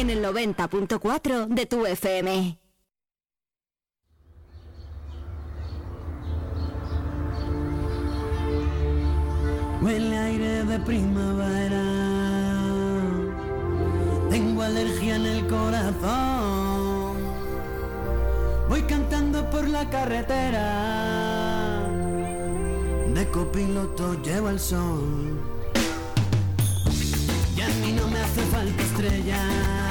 en el 90.4 de tu FM. Huele aire de primavera. Tengo alergia en el corazón. Voy cantando por la carretera. De copiloto llevo el sol. Y a mí no me hace falta estrella.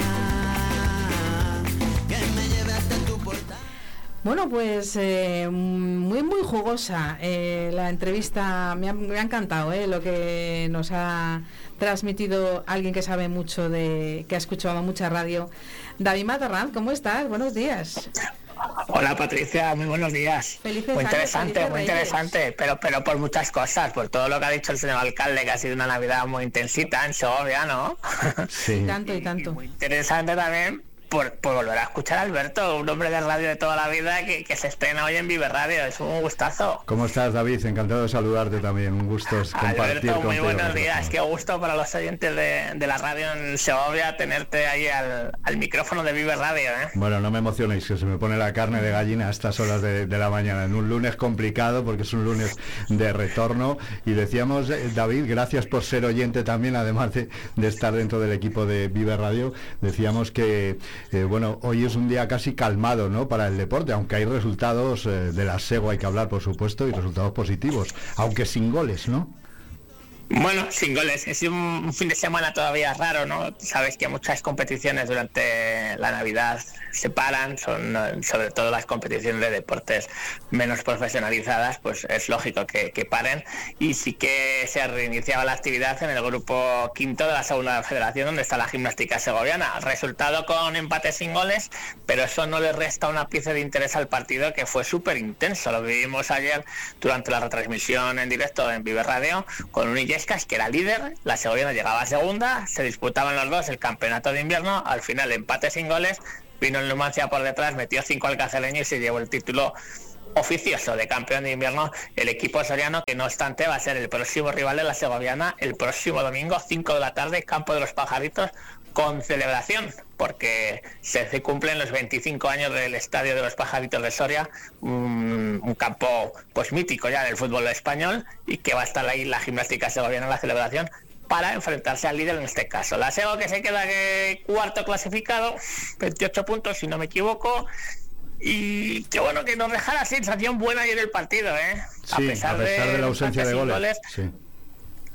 Bueno, pues eh, muy, muy jugosa eh, la entrevista. Me ha, me ha encantado eh, lo que nos ha transmitido alguien que sabe mucho de, que ha escuchado mucha radio. David Matarrán, ¿cómo estás? Buenos días. Hola Patricia, muy buenos días. Felices muy interesante, muy interesante, pero pero por muchas cosas, por todo lo que ha dicho el señor alcalde, que ha sido una Navidad muy intensita en Segovia, ¿no? Sí. Tanto y tanto. Muy interesante también por, por volver a escuchar a Alberto, un hombre de radio de toda la vida que, que se estrena hoy en Vive Radio, es un gustazo. ¿Cómo estás, David? Encantado de saludarte también. Un gusto compartir Alberto, muy buenos días. Qué gusto para los oyentes de, de la radio en Segovia tenerte ahí al, al micrófono de Vive Radio. ¿eh? Bueno, no me emocionéis, que se me pone la carne de gallina a estas horas de, de la mañana, en un lunes complicado, porque es un lunes de retorno. Y decíamos, eh, David, gracias por ser oyente también, además de, de estar dentro del equipo de Vive Radio. Decíamos que, eh, bueno, hoy es un día casi calmado, ¿no?, para el deporte, aunque hay resultados eh, de la SEGO, hay que hablar, por supuesto, y resultados positivos, aunque sin goles, ¿no? Bueno, sin goles. Es un, fin de semana todavía raro, ¿no? Sabes que muchas competiciones durante la Navidad se paran, son sobre todo las competiciones de deportes menos profesionalizadas, pues es lógico que, que paren. Y sí que se reiniciaba la actividad en el grupo quinto de la segunda federación, donde está la gimnástica segoviana. Resultado con empate sin goles, pero eso no le resta una pieza de interés al partido que fue súper intenso. Lo vivimos ayer durante la retransmisión en directo en Vive Radio con un Illescas que era líder, la segoviana llegaba a segunda, se disputaban los dos el campeonato de invierno, al final empate sin goles, vino el Numancia por detrás, metió cinco al caceleño y se llevó el título oficioso de campeón de invierno. El equipo soriano que no obstante va a ser el próximo rival de la segoviana el próximo domingo 5 de la tarde campo de los pajaritos con celebración porque se se cumplen los 25 años del estadio de los pajaritos de Soria un, campo pues mítico ya del fútbol español y que va a estar ahí la gimnástica segoviana en la celebración para enfrentarse al líder en este caso. La SEGO que se queda eh, cuarto clasificado, 28 puntos si no me equivoco, y qué bueno que nos deja la sensación buena ayer el partido, ¿eh? Sí, a pesar de la ausencia de sin goles. Sí.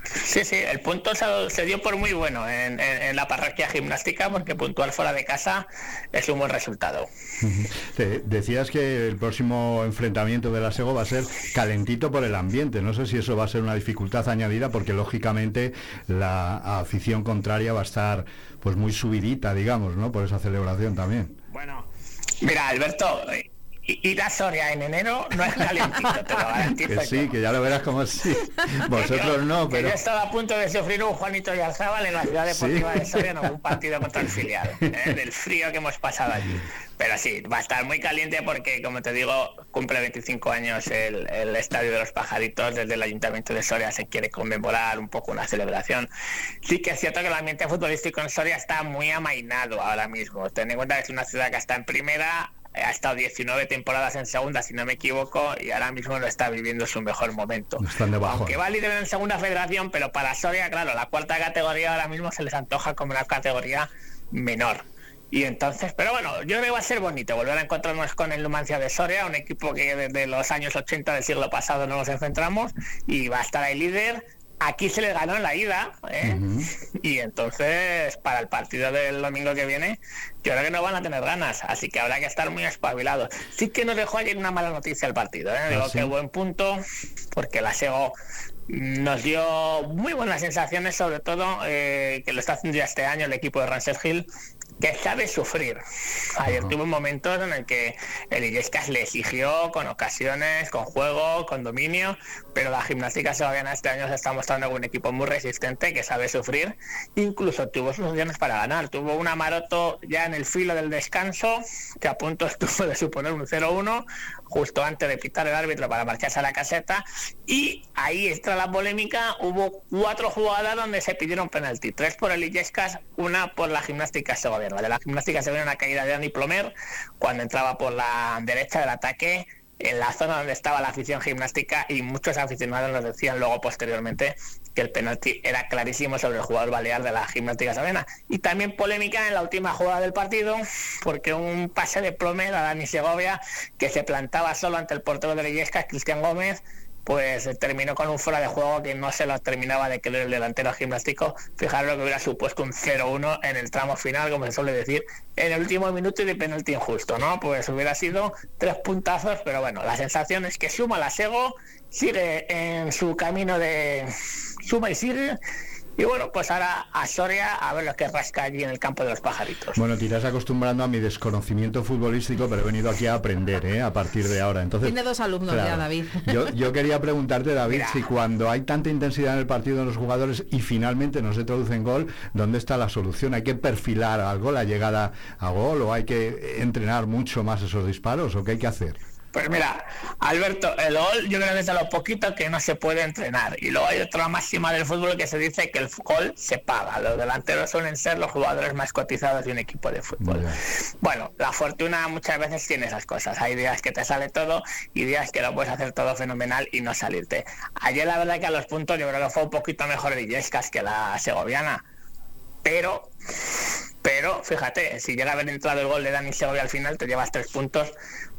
Sí, sí, el punto se, se dio por muy bueno en, en- en la parroquia gimnástica porque puntuar fuera de casa es un buen resultado. Te- decías que el próximo enfrentamiento de la SEGO va a ser calentito por el ambiente. No sé si eso va a ser una dificultad añadida porque lógicamente la afición contraria va a estar pues muy subidita, digamos, ¿no? Por esa celebración también. Bueno, mira, Alberto, ir a Soria en enero no es calentito, te lo garantizo. Que sí, que ya lo verás como sí. Vosotros no, Que pero yo estaba a punto de sufrir un Juanito Yarzábal en la ciudad deportiva Sí. de Soria en algún partido contra el filial, ¿eh? del frío que hemos pasado allí. Pero sí, va a estar muy caliente porque, como te digo, cumple 25 años el, el Estadio de los Pajaritos. Desde el Ayuntamiento de Soria se quiere conmemorar un poco una celebración. Sí que es cierto que el ambiente futbolístico en Soria está muy amainado ahora mismo. Ten en cuenta que es una ciudad que está en primera, ha estado 19 temporadas en segunda, si no me equivoco, y ahora mismo no está viviendo su mejor momento. están debajo. Aunque va líder en segunda federación, pero para Soria, claro, la cuarta categoría ahora mismo se les antoja como una categoría menor. Y entonces, pero bueno, yo creo que va a ser bonito volver a encontrarnos con el Numancia de Soria, un equipo que desde los años 80 del siglo pasado no nos enfrentamos y va a estar ahí líder. Aquí se le ganó en la ida, ¿eh? y entonces para el partido del domingo que viene, yo creo que no van a tener ganas, así que habrá que estar muy espabilados. Sí que nos dejó ayer una mala noticia el partido, ¿eh? digo ¿Ah, sí? que buen punto, porque la SEGO nos dio muy buenas sensaciones, sobre todo eh, que lo está haciendo ya este año el equipo de Rancel Hill, que sabe sufrir. Ayer tuvo momentos en el que el Illescas le exigió con ocasiones, con juego, con dominio, pero la gimnástica segoviana este año se está mostrando como un equipo muy resistente que sabe sufrir. Incluso tuvo sus opciones para ganar. Tuvo una Maroto ya en el filo del descanso, que a punto estuvo de suponer un 0-1, justo antes de pitar el árbitro para marcharse a la caseta. Y ahí está la polémica. Hubo cuatro jugadas donde se pidieron penalti. Tres por el Illescas, una por la gimnástica segoviana. La gimnástica se ve una caída de Dani Plomer cuando entraba por la derecha del ataque en la zona donde estaba la afición gimnástica y muchos aficionados nos decían luego posteriormente que el penalti era clarísimo sobre el jugador balear de la gimnástica sabena. Y también polémica en la última jugada del partido, porque un pase de Plomer a Dani Segovia, que se plantaba solo ante el portero de Illescas, Cristian Gómez, pues terminó con un fuera de juego que no se lo terminaba de creer el delantero gimnástico. Fijaros lo que hubiera supuesto un 0-1 en el tramo final, como se suele decir, en el último minuto y de penalti injusto, ¿no? Pues hubiera sido tres puntazos, pero bueno, la sensación es que suma la Sego, sigue en su camino de suma y sigue y bueno, pues ahora a Soria a ver lo que rasca allí en el campo de los pajaritos. Bueno, te irás acostumbrando a mi desconocimiento futbolístico, pero he venido aquí a aprender ¿eh? a partir de ahora. Entonces, Tiene dos alumnos ya, David. Yo, quería preguntarte, David, si cuando hay tanta intensidad en el partido de los jugadores y finalmente no se traduce en gol, ¿dónde está la solución? ¿Hay que perfilar algo la llegada a gol o hay que entrenar mucho más esos disparos o qué hay que hacer? Pues mira, Alberto, el gol yo creo que es de lo poquito que no se puede entrenar. Y luego hay otra máxima del fútbol que se dice que el gol se paga. Los delanteros suelen ser los jugadores más cotizados de un equipo de fútbol. Bueno, la fortuna muchas veces tiene esas cosas. Hay días que te sale todo y días que lo puedes hacer todo fenomenal y no salirte. Ayer la verdad que a los puntos yo creo que fue un poquito mejor el Illescas que la segoviana. Pero pero fíjate, si llega a haber entrado el gol de Dani Segovia al final, te llevas tres puntos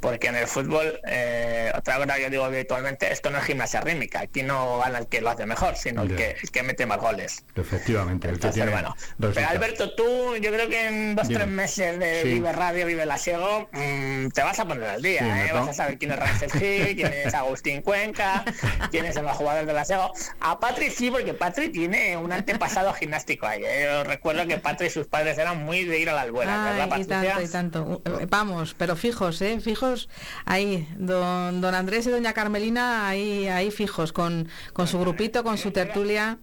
porque en el fútbol, eh, otra cosa que yo digo habitualmente, esto no es gimnasia rítmica, aquí no gana el que lo hace mejor, sino el que, el que mete más goles. Efectivamente, el que tiene bueno. Pero Alberto, tú, yo creo que en dos, tres meses de Vive Radio, Vive la Siego, mm, te vas a poner al día, ¿eh? vas a saber quién es Rancel Gil, quién es Agustín Cuenca, quién es el jugador de la Siego. A Patrick sí, porque Patrick tiene un antepasado gimnástico ahí. ¿eh? Yo recuerdo que Patrick y sus padres eran muy de ir a la albuera, ¿verdad, Y tanto, y tanto. Vamos, pero fijos, ¿eh? Fijos ahí, don, don Andrés y doña Carmelina ahí, ahí fijos, con, con su grupito, con su tertulia.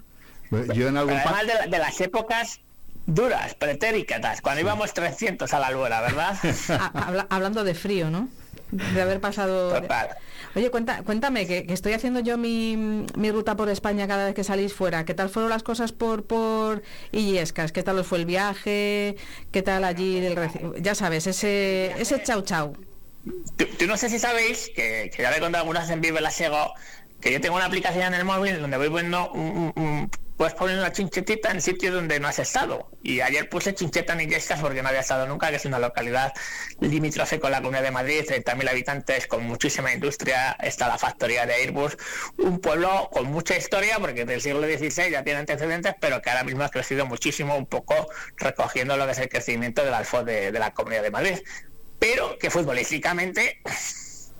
Yo en algún Además de, las épocas duras, pretéricatas, cuando íbamos 300 a la albuera, ¿verdad? hablando de frío, ¿no? De haber pasado... Oye, cuenta, cuéntame, que, estoy haciendo yo mi, mi, ruta por España cada vez que salís fuera. ¿Qué tal fueron las cosas por, por Illescas? ¿Qué tal os fue el viaje? ¿Qué tal allí? Del, ya sabes, ese, ese chau chau. Tú, no sé si sabéis, que, ya le he contado algunas en Vive la Sego, que yo tengo una aplicación en el móvil donde voy poniendo un, puedes poner una chinchetita en sitios donde no has estado. Y ayer puse chincheta en Illescas porque no había estado nunca, que es una localidad limítrofe con la Comunidad de Madrid, 30.000 habitantes, con muchísima industria. Está la factoría de Airbus, un pueblo con mucha historia, porque del siglo XVI ya tiene antecedentes, pero que ahora mismo ha crecido muchísimo, un poco recogiendo lo que es el crecimiento del alfo de la Comunidad de Madrid pero que futbolísticamente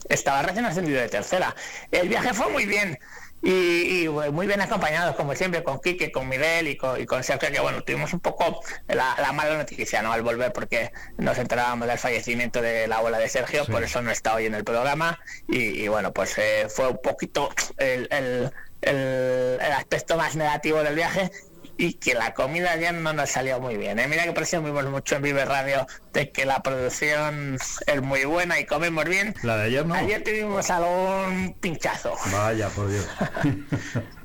estaba recién ascendido de tercera. El viaje fue muy bien. Y, muy bien acompañados, como siempre, con Quique, con Miguel y con, y con Sergio, que bueno, tuvimos un poco la, mala noticia ¿no? al volver, porque nos enterábamos del fallecimiento de la abuela de Sergio, por eso no está hoy en el programa. Y, bueno, pues eh, fue un poquito el, el, el, aspecto más negativo del viaje y que la comida ya no nos salió muy bien. ¿eh? Mira que presumimos mucho en Vive Radio de que la producción es muy buena y comemos bien. La de ayer no. Ayer tuvimos algún pinchazo. Vaya, por Dios.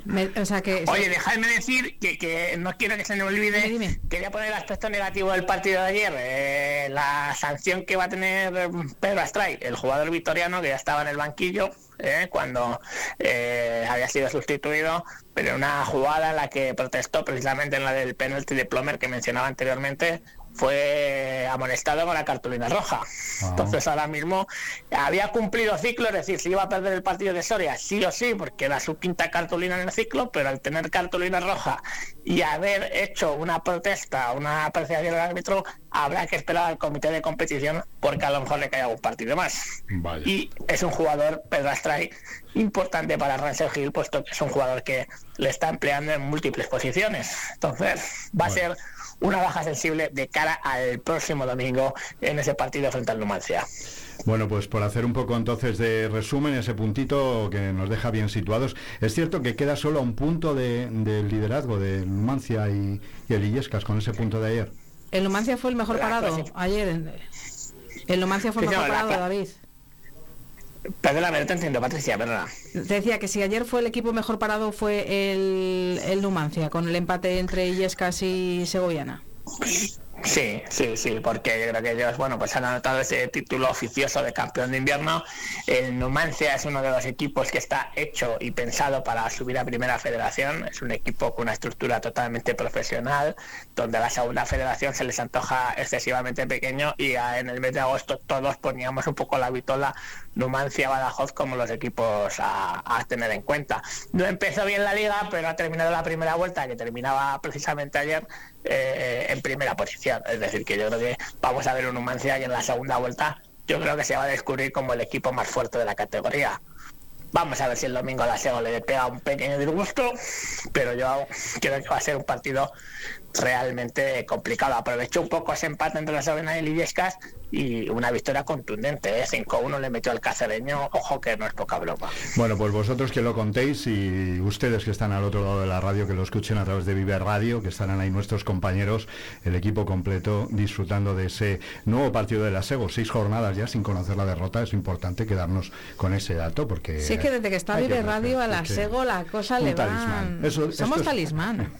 Oye, dejadme decir que, no quiero que se me olvide. Quería poner el aspecto negativo del partido de ayer. Eh, la sanción que va a tener Pedro Astray, el jugador victoriano que ya estaba en el banquillo eh, cuando eh, había sido sustituido, pero una jugada en la que protestó precisamente en la del penalti de Plomer que mencionaba anteriormente fue amonestado con la cartulina roja. Ah. Entonces ahora mismo había cumplido ciclo, es decir, si iba a perder el partido de Soria, sí o sí, porque era su quinta cartulina en el ciclo, pero al tener cartulina roja y haber hecho una protesta, una apreciación del árbitro, habrá que esperar al comité de competición porque a lo mejor le cae algún partido más. Y es un jugador, Pedro Astray, importante para Rancel Gil, puesto que es un jugador que le está empleando en múltiples posiciones. Entonces va a ser una baja sensible de cara al próximo domingo en ese partido frente al Numancia. Bueno, pues por hacer un poco entonces de resumen, ese puntito que nos deja bien situados, es cierto que queda solo un punto del de liderazgo de Numancia y, el Illescas con ese punto de ayer. El Numancia fue el mejor parado ayer. El Numancia fue el mejor parado, David. Perdóname, no te entiendo, Patricia, perdona. Decía que si ayer fue el equipo mejor parado fue el, el Numancia, con el empate entre Illescas y Segoviana. Sí, sí, sí, porque yo creo que ellos, bueno, pues han anotado ese título oficioso de campeón de invierno. El Numancia es uno de los equipos que está hecho y pensado para subir a Primera Federación. Es un equipo con una estructura totalmente profesional, donde a la segunda federación se les antoja excesivamente pequeño y en el mes de agosto todos poníamos un poco la vitola Numancia, Badajoz como los equipos a, a tener en cuenta. No empezó bien la liga, pero ha terminado la primera vuelta, que terminaba precisamente ayer, eh, en primera posición. Es decir, que yo creo que vamos a ver un Numancia y en la segunda vuelta yo creo que se va a descubrir como el equipo más fuerte de la categoría. Vamos a ver si el domingo la SEO le pega un pequeño disgusto, pero yo creo que va a ser un partido realmente complicado. Aprovechó un poco ese empate entre la Sabena y Lillescas y una victoria contundente. ¿eh? 5-1 le metió al cacereño. Ojo que no es poca broma. Bueno, pues vosotros que lo contéis y ustedes que están al otro lado de la radio, que lo escuchen a través de Vive Radio, que estarán ahí nuestros compañeros, el equipo completo, disfrutando de ese nuevo partido de la SEGO. Seis jornadas ya sin conocer la derrota. Es importante quedarnos con ese dato porque... Sí, es que desde que está Vive Radio a la SEGO la cosa le va... Somos talismán.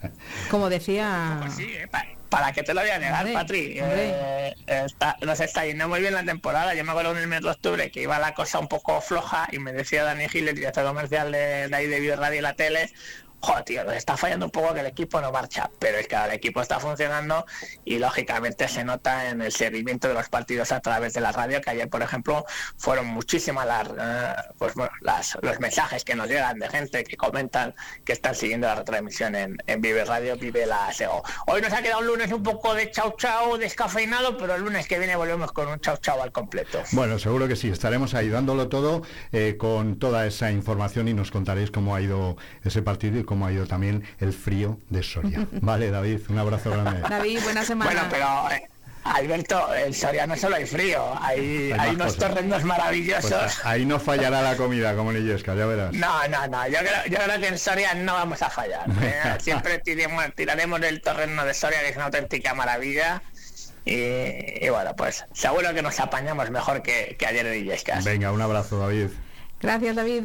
Como decía... Pues sí, ¿eh? ¿Para qué te lo voy a negar, Patri? Eh, está, nos está yendo muy bien la temporada. Yo me acuerdo en el mes de octubre que iba la cosa un poco floja y me decía Dani Gil, el director comercial de, de ahí de Video Radio y la tele, joder, tío, nos está fallando un poco que el equipo no marcha, pero es que el equipo está funcionando y lógicamente se nota en el seguimiento de los partidos a través de la radio, que ayer, por ejemplo, fueron muchísimas las, eh, pues, las, los mensajes que nos llegan de gente que comentan que están siguiendo la retransmisión en, en Vive Radio, Vive la SEO. Hoy nos ha quedado un lunes un poco de chau chau, descafeinado, pero el lunes que viene volvemos con un chau chau al completo. Bueno, seguro que sí, estaremos ahí dándolo todo eh, con toda esa información y nos contaréis cómo ha ido ese partido y cómo ha ido también el frío de Soria. Vale, David, un abrazo grande. David, buena semana. Bueno, pero eh, Alberto, en Soria no solo hay frío, hay, hay, unos torrendos maravillosos. Pues ahí no fallará la comida, como en Illesca, ya verás. No, no, no, yo creo, yo creo que en Soria no vamos a fallar. ¿eh? Siempre tiremos, tiraremos el torreno de Soria, que es una auténtica maravilla. Y, y, bueno, pues seguro que nos apañamos mejor que, que ayer en Illescas. Venga, un abrazo, David. Gracias, David.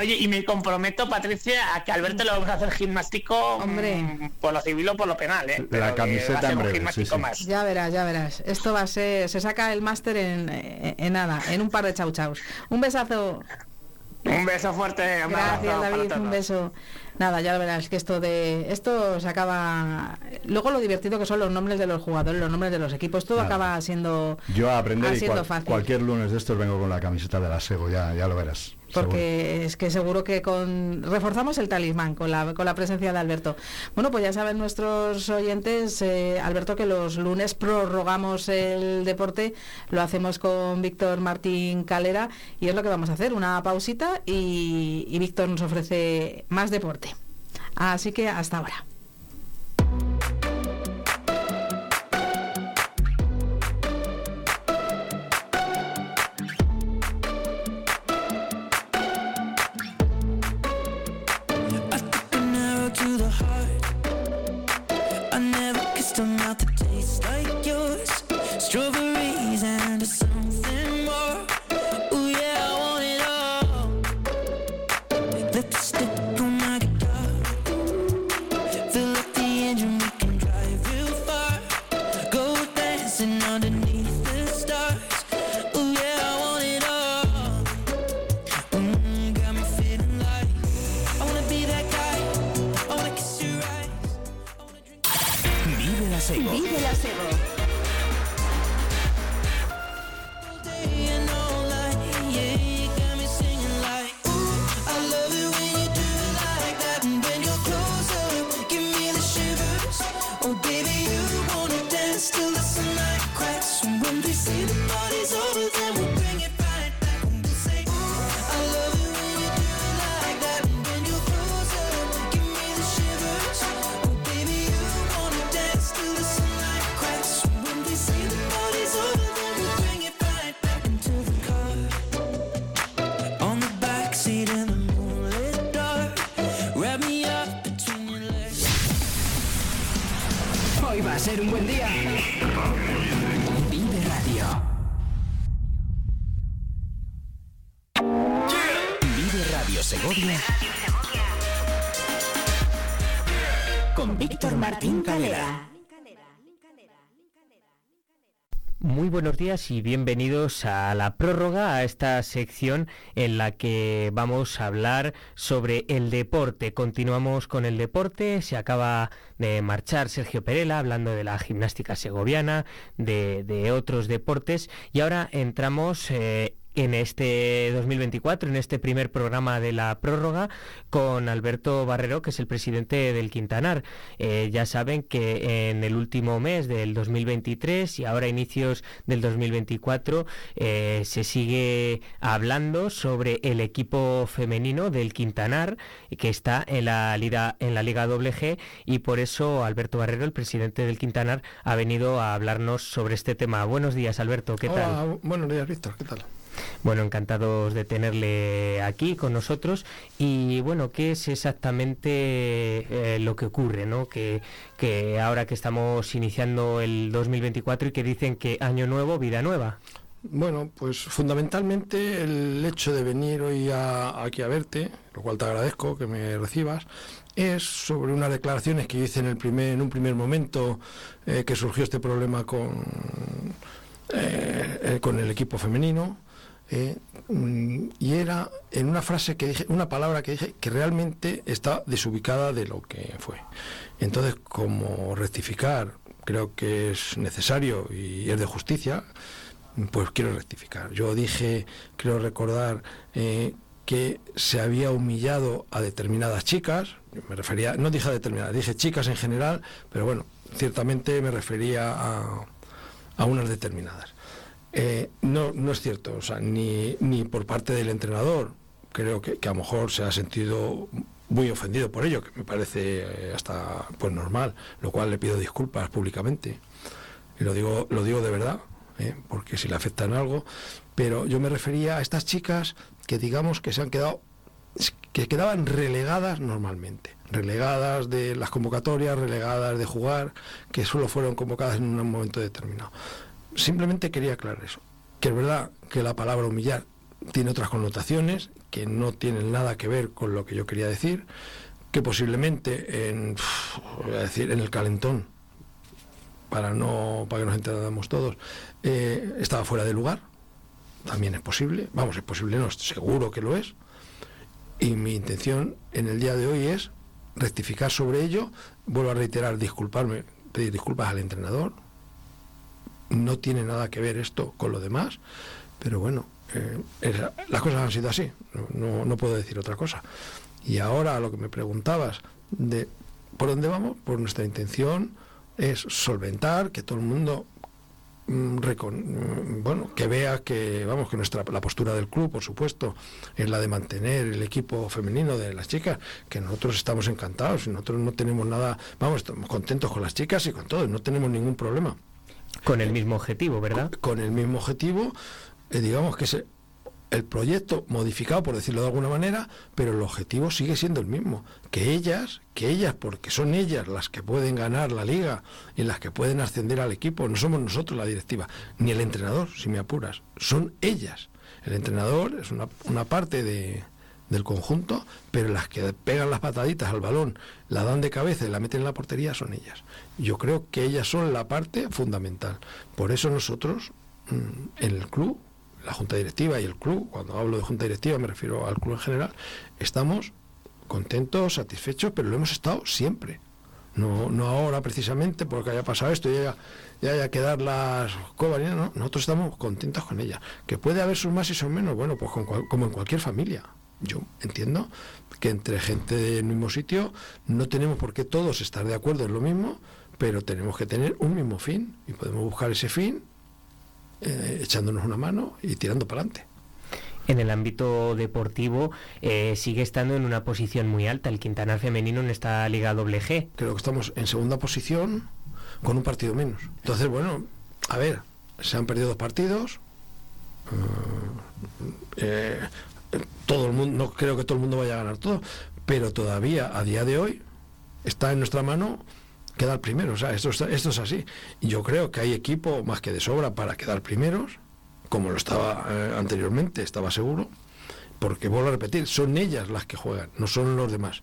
Oye, y me comprometo, Patricia, a que Alberto lo vamos a hacer gimnástico Hombre. mm, por lo civil o por lo penal, ¿eh? La Pero que camiseta va a ser en un breve, gimnástico sí, sí. más. Ya verás, ya verás. Esto va a ser, se saca el máster en, en, en nada, en un par de chau chaus. Un besazo. Un beso fuerte. un abrazo Gracias, David, un beso. Nada, ya lo verás que esto de esto se acaba. Luego lo divertido que son los nombres de los jugadores, los nombres de los equipos, todo Nada. acaba siendo Yo a aprender y cual- fácil. cualquier lunes de estos vengo con la camiseta de la Sego, ya, ya lo verás. Porque es que seguro que con reforzamos el talismán con la, con la presencia de Alberto. Bueno, pues ya saben nuestros oyentes, eh, Alberto, que los lunes prorrogamos el deporte, lo hacemos con Víctor Martín Calera y es lo que vamos a hacer, una pausita y, y Víctor nos ofrece más deporte. Así que hasta ahora. them mouth that tastes like yours. Strawberry Y bienvenidos a la prórroga, a esta sección en la que vamos a hablar sobre el deporte. Continuamos con el deporte, se acaba de marchar Sergio Perela hablando de la gimnástica segoviana, de, de otros deportes y ahora entramos eh, en este 2024, en este primer programa de la prórroga, con Alberto Barrero, que es el presidente del Quintanar. Eh, ya saben que en el último mes del 2023 y ahora inicios del 2024 eh, se sigue hablando sobre el equipo femenino del Quintanar, que está en la Liga, en la Liga WG, y por eso Alberto Barrero, el presidente del Quintanar, ha venido a hablarnos sobre este tema. Buenos días, Alberto, ¿qué tal? Hola, buenos días, Víctor, ¿qué tal? Bueno, encantados de tenerle aquí con nosotros. Y bueno, ¿qué es exactamente eh, lo que ocurre? ¿no? Que, que ahora que estamos iniciando el 2024 y que dicen que año nuevo, vida nueva. Bueno, pues fundamentalmente el hecho de venir hoy a- aquí a verte, lo cual te agradezco que me recibas, es sobre unas declaraciones que hice en, el primer, en un primer momento eh, que surgió este problema con, eh, con el equipo femenino. Eh, mm, y era en una frase que dije, una palabra que dije que realmente está desubicada de lo que fue. Entonces, como rectificar creo que es necesario y es de justicia, pues quiero rectificar. Yo dije, creo recordar, eh, que se había humillado a determinadas chicas, me refería, no dije a determinadas, dije chicas en general, pero bueno, ciertamente me refería a, a unas determinadas. Eh, no, no es cierto, o sea, ni, ni por parte del entrenador, creo que, a lo mejor se ha sentido muy ofendido por ello, que me parece eh, hasta pues normal, lo cual le pido disculpas públicamente. Y lo digo, lo digo de verdad, ¿eh? porque si le afectan algo, pero yo me refería a estas chicas que digamos que se han quedado que quedaban relegadas normalmente, relegadas de las convocatorias, relegadas de jugar, que solo fueron convocadas en un momento determinado. Simplemente quería aclarar eso, que es verdad que la palabra humillar tiene otras connotaciones que no tienen nada que ver con lo que yo quería decir, que posiblemente en, decir, en el calentón, para no para que nos entendamos todos, eh, estaba fuera de lugar, también es posible, vamos, es posible, no, seguro que lo es, y mi intención en el día de hoy es rectificar sobre ello, vuelvo a reiterar, disculparme, pedir disculpas al entrenador, no tiene nada que ver esto con lo demás, pero bueno, eh, las cosas han sido así, no, no- puedo decir otra cosa. Y ahora lo que me preguntabas de por dónde vamos, pues nuestra intención es solventar, que todo el mundo mm, mm, bueno, que vea que vamos que nuestra la postura del club, por supuesto, es la de mantener el equipo femenino de las chicas, que nosotros estamos encantados nosotros no tenemos nada, vamos, estamos contentos con las chicas y con todo, no tenemos ningún problema Con el mismo objetivo, ¿verdad? con el mismo objetivo, eh, digamos que es el proyecto modificado, por decirlo de alguna manera, pero el objetivo sigue siendo el mismo. Que ellas, que ellas, porque son ellas las que pueden ganar la liga y las que pueden ascender al equipo, no somos nosotros la directiva, ni el entrenador, si me apuras, son ellas. El entrenador es una, una parte de, del conjunto, pero las que pegan las pataditas al balón, la dan de cabeza y la meten en la portería son ellas. Yo creo que ellas son la parte fundamental. Por eso nosotros, mm, en el club, la junta directiva y el club, cuando hablo de junta directiva me refiero al club en general, estamos contentos, satisfechos, pero lo hemos estado siempre. No, no ahora precisamente porque haya pasado esto y haya, y haya que dar las cobas, no, nosotros estamos contentos con ella. Que puede haber sus más y sus menos, bueno, pues con cual- como en cualquier familia. Yo entiendo que entre gente del mismo sitio no tenemos por qué todos estar de acuerdo en lo mismo, pero tenemos que tener un mismo fin y podemos buscar ese fin eh, echándonos una mano y tirando para adelante. En el ámbito deportivo eh, sigue estando en una posición muy alta el Quintanar femenino en esta Liga WG. Creo que estamos en segunda posición con un partido menos. Entonces, bueno, a ver, se han perdido dos partidos. eh, eh, todo el mundo, no creo que todo el mundo vaya a ganar todo, pero todavía a día de hoy está en nuestra mano quedar primero. O sea, esto, esto es así. Yo creo que hay equipo más que de sobra para quedar primeros, como lo estaba eh, anteriormente, estaba seguro. porque vuelvo a repetir, son ellas las que juegan, no son los demás.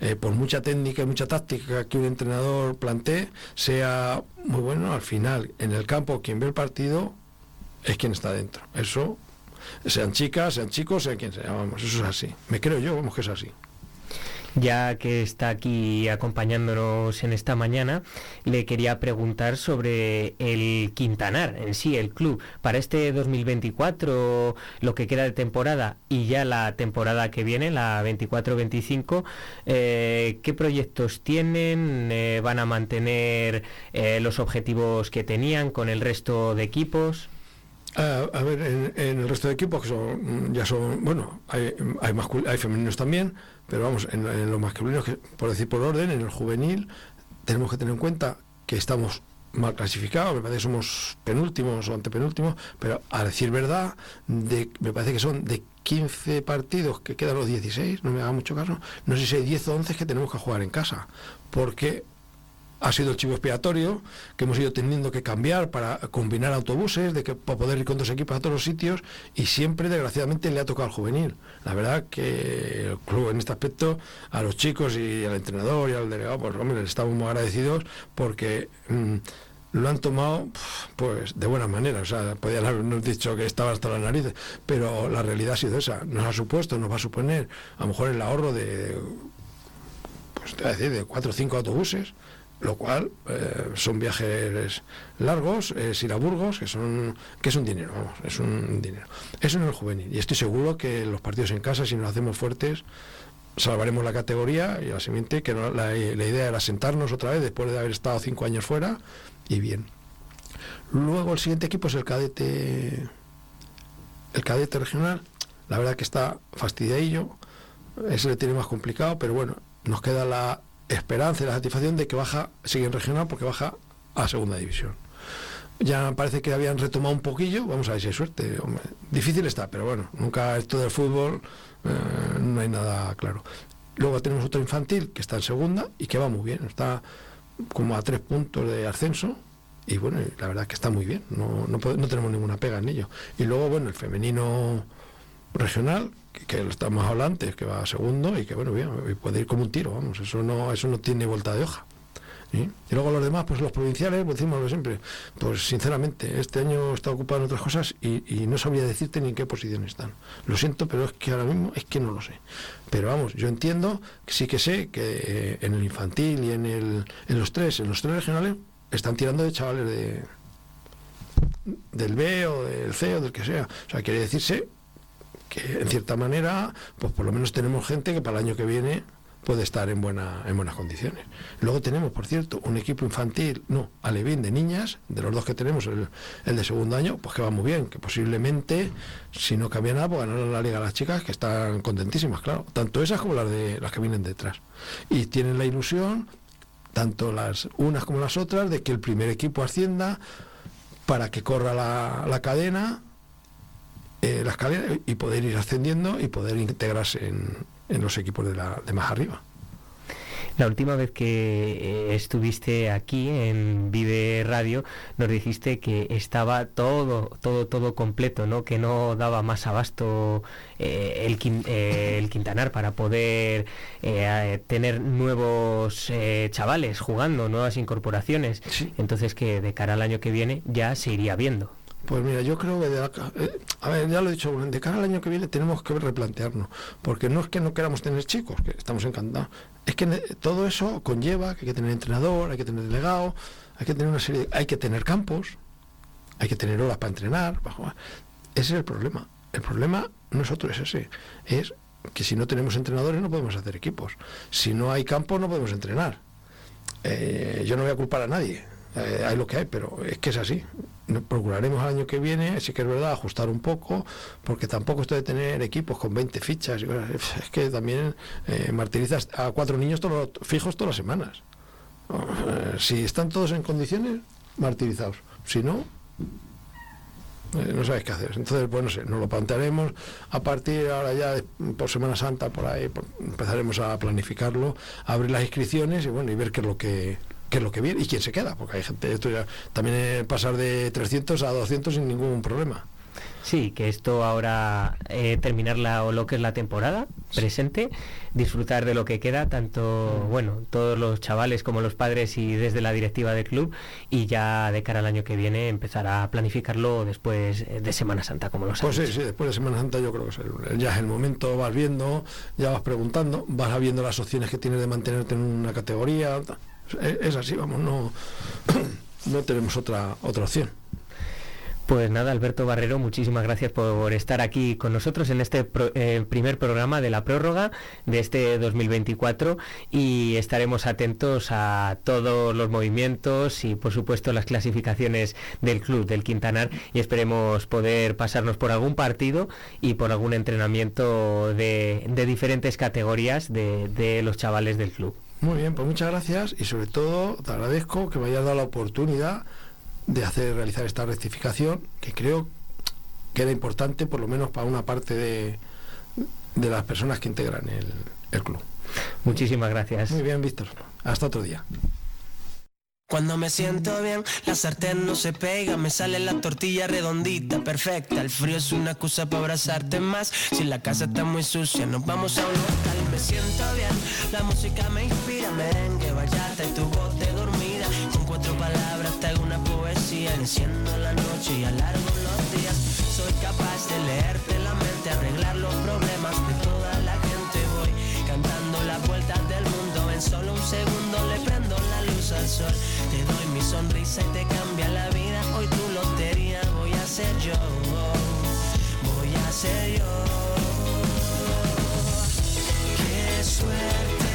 Eh, por mucha técnica y mucha táctica que un entrenador plantee, sea muy bueno, al final, en el campo, quien ve el partido es quien está dentro. Eso, sean chicas, sean chicos, sea quien sea, vamos, eso es así. Me creo yo, vamos, que es así. Ya que está aquí acompañándonos en esta mañana, le quería preguntar sobre el Quintanar en sí, el club. Para este 2024, lo que queda de temporada y ya la temporada que viene, la 24-25, eh, ¿qué proyectos tienen? Eh, ¿Van a mantener eh, los objetivos que tenían con el resto de equipos? Ah, a ver, en, en el resto de equipos, que son, ya son, bueno, hay, hay, hay femeninos también, pero vamos, en, en los masculinos, que, por decir por orden, en el juvenil, tenemos que tener en cuenta que estamos mal clasificados, me parece que somos penúltimos o antepenúltimos, pero a decir verdad, de, me parece que son de 15 partidos que quedan los 16, no me haga mucho caso, no sé si hay 10 o 11 que tenemos que jugar en casa, porque ha sido el chivo expiatorio que hemos ido teniendo que cambiar para combinar autobuses, de que para poder ir con dos equipos a todos los sitios y siempre desgraciadamente le ha tocado al juvenil. La verdad que el club en este aspecto a los chicos y al entrenador y al delegado, pues hombre, les estamos muy agradecidos porque mm, lo han tomado pues de buena manera, o sea, podían habernos dicho que estaba hasta las narices, pero la realidad ha sido esa, nos ha supuesto, nos va a suponer a lo mejor el ahorro de pues decir, de cuatro o cinco autobuses, lo cual eh, son viajes largos, es ir a Burgos, que son que es un dinero, vamos, es un dinero. Eso en el juvenil. Y estoy seguro que los partidos en casa, si nos hacemos fuertes, salvaremos la categoría y la siguiente, que no- la, la idea era sentarnos otra vez después de haber estado cinco años fuera, y bien. Luego el siguiente equipo es el cadete el cadete regional, la verdad que está fastidiadillo, ese le tiene más complicado, pero bueno, nos queda la esperanza y la satisfacción de que baja, sigue en regional porque baja a segunda división. Ya parece que habían retomado un poquillo, vamos a ver si hay suerte. hombre. Difícil está, pero bueno, nunca esto del fútbol eh, no hay nada claro. Luego tenemos otro infantil que está en segunda y que va muy bien, está como a tres puntos de ascenso y bueno, la verdad es que está muy bien, no, no, no tenemos ninguna pega en ello. Y luego, bueno, el femenino regional, que, lo estamos hablando que va a segundo y que bueno, bien, puede ir como un tiro, vamos, eso no, eso no tiene vuelta de hoja. Y luego los demás, pues los provinciales, pues decimos lo siempre, pues sinceramente, este año está ocupado en otras cosas y, y no sabría decirte ni en qué posición están. Lo siento, pero es que ahora mismo es que no lo sé. Pero vamos, yo entiendo, que sí que sé que eh, en el infantil y en, el, en los tres, en los tres regionales, están tirando de chavales de del B o del C o del que sea. O sea, quiere decirse que en cierta manera, pues por lo menos tenemos gente que para el año que viene puede estar en, buena, en buenas condiciones. Luego tenemos, por cierto, un equipo infantil, no, alevín de niñas, de los dos que tenemos, el, el de segundo año, pues que va muy bien, que posiblemente, si no cambia nada, pues ganarán la liga las chicas, que están contentísimas, claro, tanto esas como las de las que vienen detrás. Y tienen la ilusión, tanto las unas como las otras, de que el primer equipo ascienda para que corra la, la cadena eh, la escalera y poder ir ascendiendo y poder integrarse en, en los equipos de, la, de más arriba. La última vez que eh, estuviste aquí en Vive Radio nos dijiste que estaba todo, todo, todo completo, ¿no? Que no daba más abasto eh, el, eh, el Quintanar para poder eh, tener nuevos eh, chavales jugando, nuevas incorporaciones. Sí. Entonces que de cara al año que viene ya se iría viendo. Pues mira, yo creo que, de la- eh, a ver, ya lo he dicho, de cara al año que viene tenemos que replantearnos, porque no es que no queramos tener chicos, que estamos encantados, es que todo eso conlleva que hay que tener entrenador, hay que tener delegado, hay que tener una serie, de- hay que tener campos, hay que tener horas para entrenar, para jugar. Ese es el problema. El problema no es otro, es ese, es que si no tenemos entrenadores no podemos hacer equipos, si no hay campos no podemos entrenar. Eh, yo no voy a culpar a nadie, eh, hay lo que hay, pero es que es así. Procuraremos al año que viene, sí que es verdad, ajustar un poco, porque tampoco esto de tener equipos con 20 fichas, es que también eh, martirizas a cuatro niños todos fijos todas las semanas. Eh, si están todos en condiciones, martirizados. Si no, eh, no sabes qué hacer. Entonces, pues no sé, nos lo plantearemos a partir ahora ya por Semana Santa, por ahí, por- empezaremos a planificarlo, abrir las inscripciones y bueno, y ver qué es lo que qué es lo que viene y quién se queda, porque hay gente, esto ya, también eh, pasar de 300 a 200 sin ningún problema. Sí, que esto ahora eh, terminar la, o lo que es la temporada presente, disfrutar de lo que queda, tanto, bueno, todos los chavales como los padres y desde la directiva del club, y ya de cara al año que viene empezar a planificarlo después eh, de Semana Santa, como lo Pues sabes. sí, sí, después de Semana Santa yo creo que es el- ya es el momento, vas viendo, ya vas preguntando, vas viendo las opciones que tienes de mantenerte en una categoría. Es, así, vamos, no, no tenemos otra, otra opción. Pues nada, Alberto Barrero, muchísimas gracias por estar aquí con nosotros en este eh, primer programa de la prórroga de este 2024 y estaremos atentos a todos los movimientos y por supuesto las clasificaciones del club del Quintanar y esperemos poder pasarnos por algún partido y por algún entrenamiento de, diferentes categorías de los chavales del club. Muy bien, pues muchas gracias y sobre todo te agradezco que me hayas dado la oportunidad de hacer realizar esta rectificación que creo que era importante por lo menos para una parte de, de las personas que integran el, el club. Muchísimas gracias. Muy bien, Víctor. Hasta otro día. Cuando me siento bien, la sartén no se pega, me sale la tortilla redondita, perfecta. El frío es una excusa para abrazarte más. Si la casa está muy sucia, nos vamos a un local. Me siento bien, la música me inspira, merengue, bachata y tu voz de dormida. Con cuatro palabras te hago una poesía, enciendo la noche y alargo los días. Soy capaz de leerte la mente, arreglar los problemas de toda la gente. Voy cantando las vueltas del mundo, en solo un segundo le prendo al sol. Te doy mi sonrisa y te cambia la vida. Hoy tu lotería voy a ser yo. Voy a ser yo. Qué suerte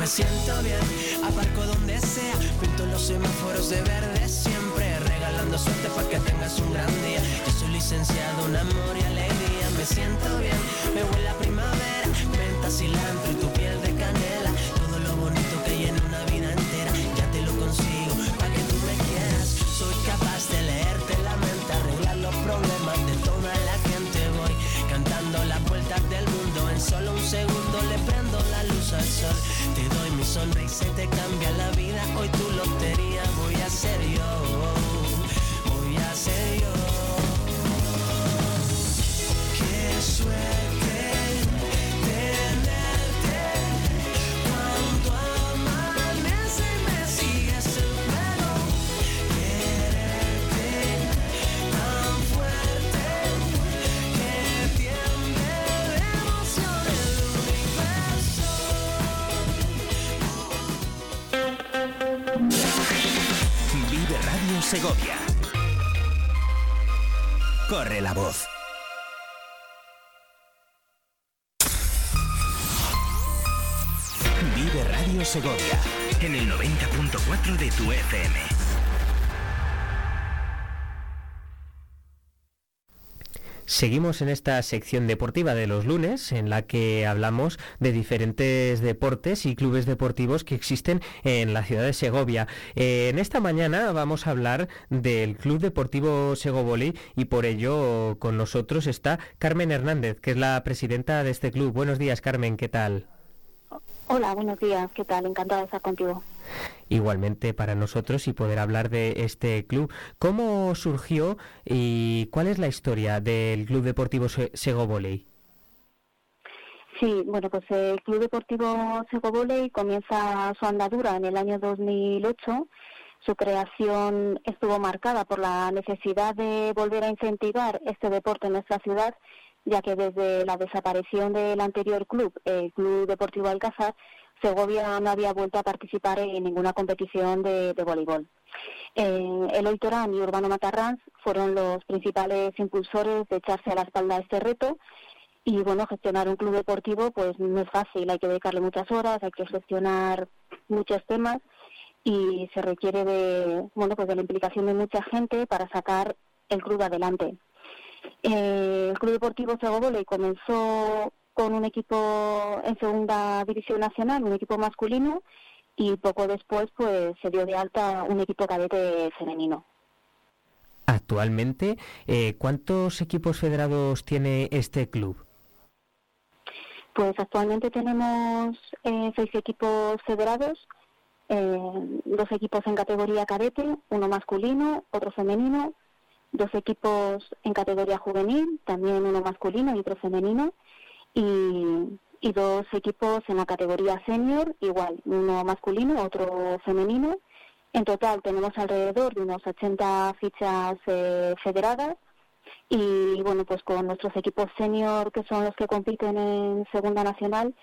me siento bien, aparco donde sea, pinto los semáforos de verde siempre, regalando suerte para que tengas un gran día. Yo soy licenciado en amor y alegría, me siento bien, me huele a primavera, menta, cilantro y tu sonrisa te cambia la vida. Hoy tu lotería voy a ser yo. Segovia. Corre la voz. Vive Radio Segovia en el 90.4 de tu FM. Seguimos en esta sección deportiva de los lunes en la que hablamos de diferentes deportes y clubes deportivos que existen en la ciudad de Segovia. Eh, en esta mañana vamos a hablar del Club Deportivo Segovoli y por ello con nosotros está Carmen Hernández, que es la presidenta de este club. Buenos días, Carmen, ¿qué tal? Hola, buenos días, ¿qué tal? Encantada de estar contigo. Igualmente para nosotros y poder hablar de este club. ¿Cómo surgió y cuál es la historia del Club Deportivo Se- Sego Volley? Sí, bueno, pues el Club Deportivo Sego Volley comienza su andadura en el año 2008. Su creación estuvo marcada por la necesidad de volver a incentivar este deporte en nuestra ciudad, ya que desde la desaparición del anterior club, el Club Deportivo Alcázar, Segovia no había vuelto a participar en ninguna competición de, voleibol. Eh, Eloy Torán y Urbano Matarranz fueron los principales impulsores de echarse a la espalda este reto y bueno, gestionar un club deportivo pues no es fácil, hay que dedicarle muchas horas, hay que gestionar muchos temas y se requiere de bueno pues de la implicación de mucha gente para sacar el club adelante. Eh, el Club Deportivo Sego Volley comenzó con un equipo en segunda división nacional, un equipo masculino, y poco después pues se dio de alta un equipo cadete femenino. Actualmente, eh, ¿cuántos equipos federados tiene este club? Pues actualmente tenemos eh, seis equipos federados, eh, dos equipos en categoría cadete, uno masculino, otro femenino, dos equipos en categoría juvenil, también uno masculino y otro femenino, y, dos equipos en la categoría senior, igual, uno masculino, otro femenino. En total tenemos alrededor de unos 80 fichas eh, federadas y bueno, pues con nuestros equipos senior, que son los que compiten en Segunda Nacional,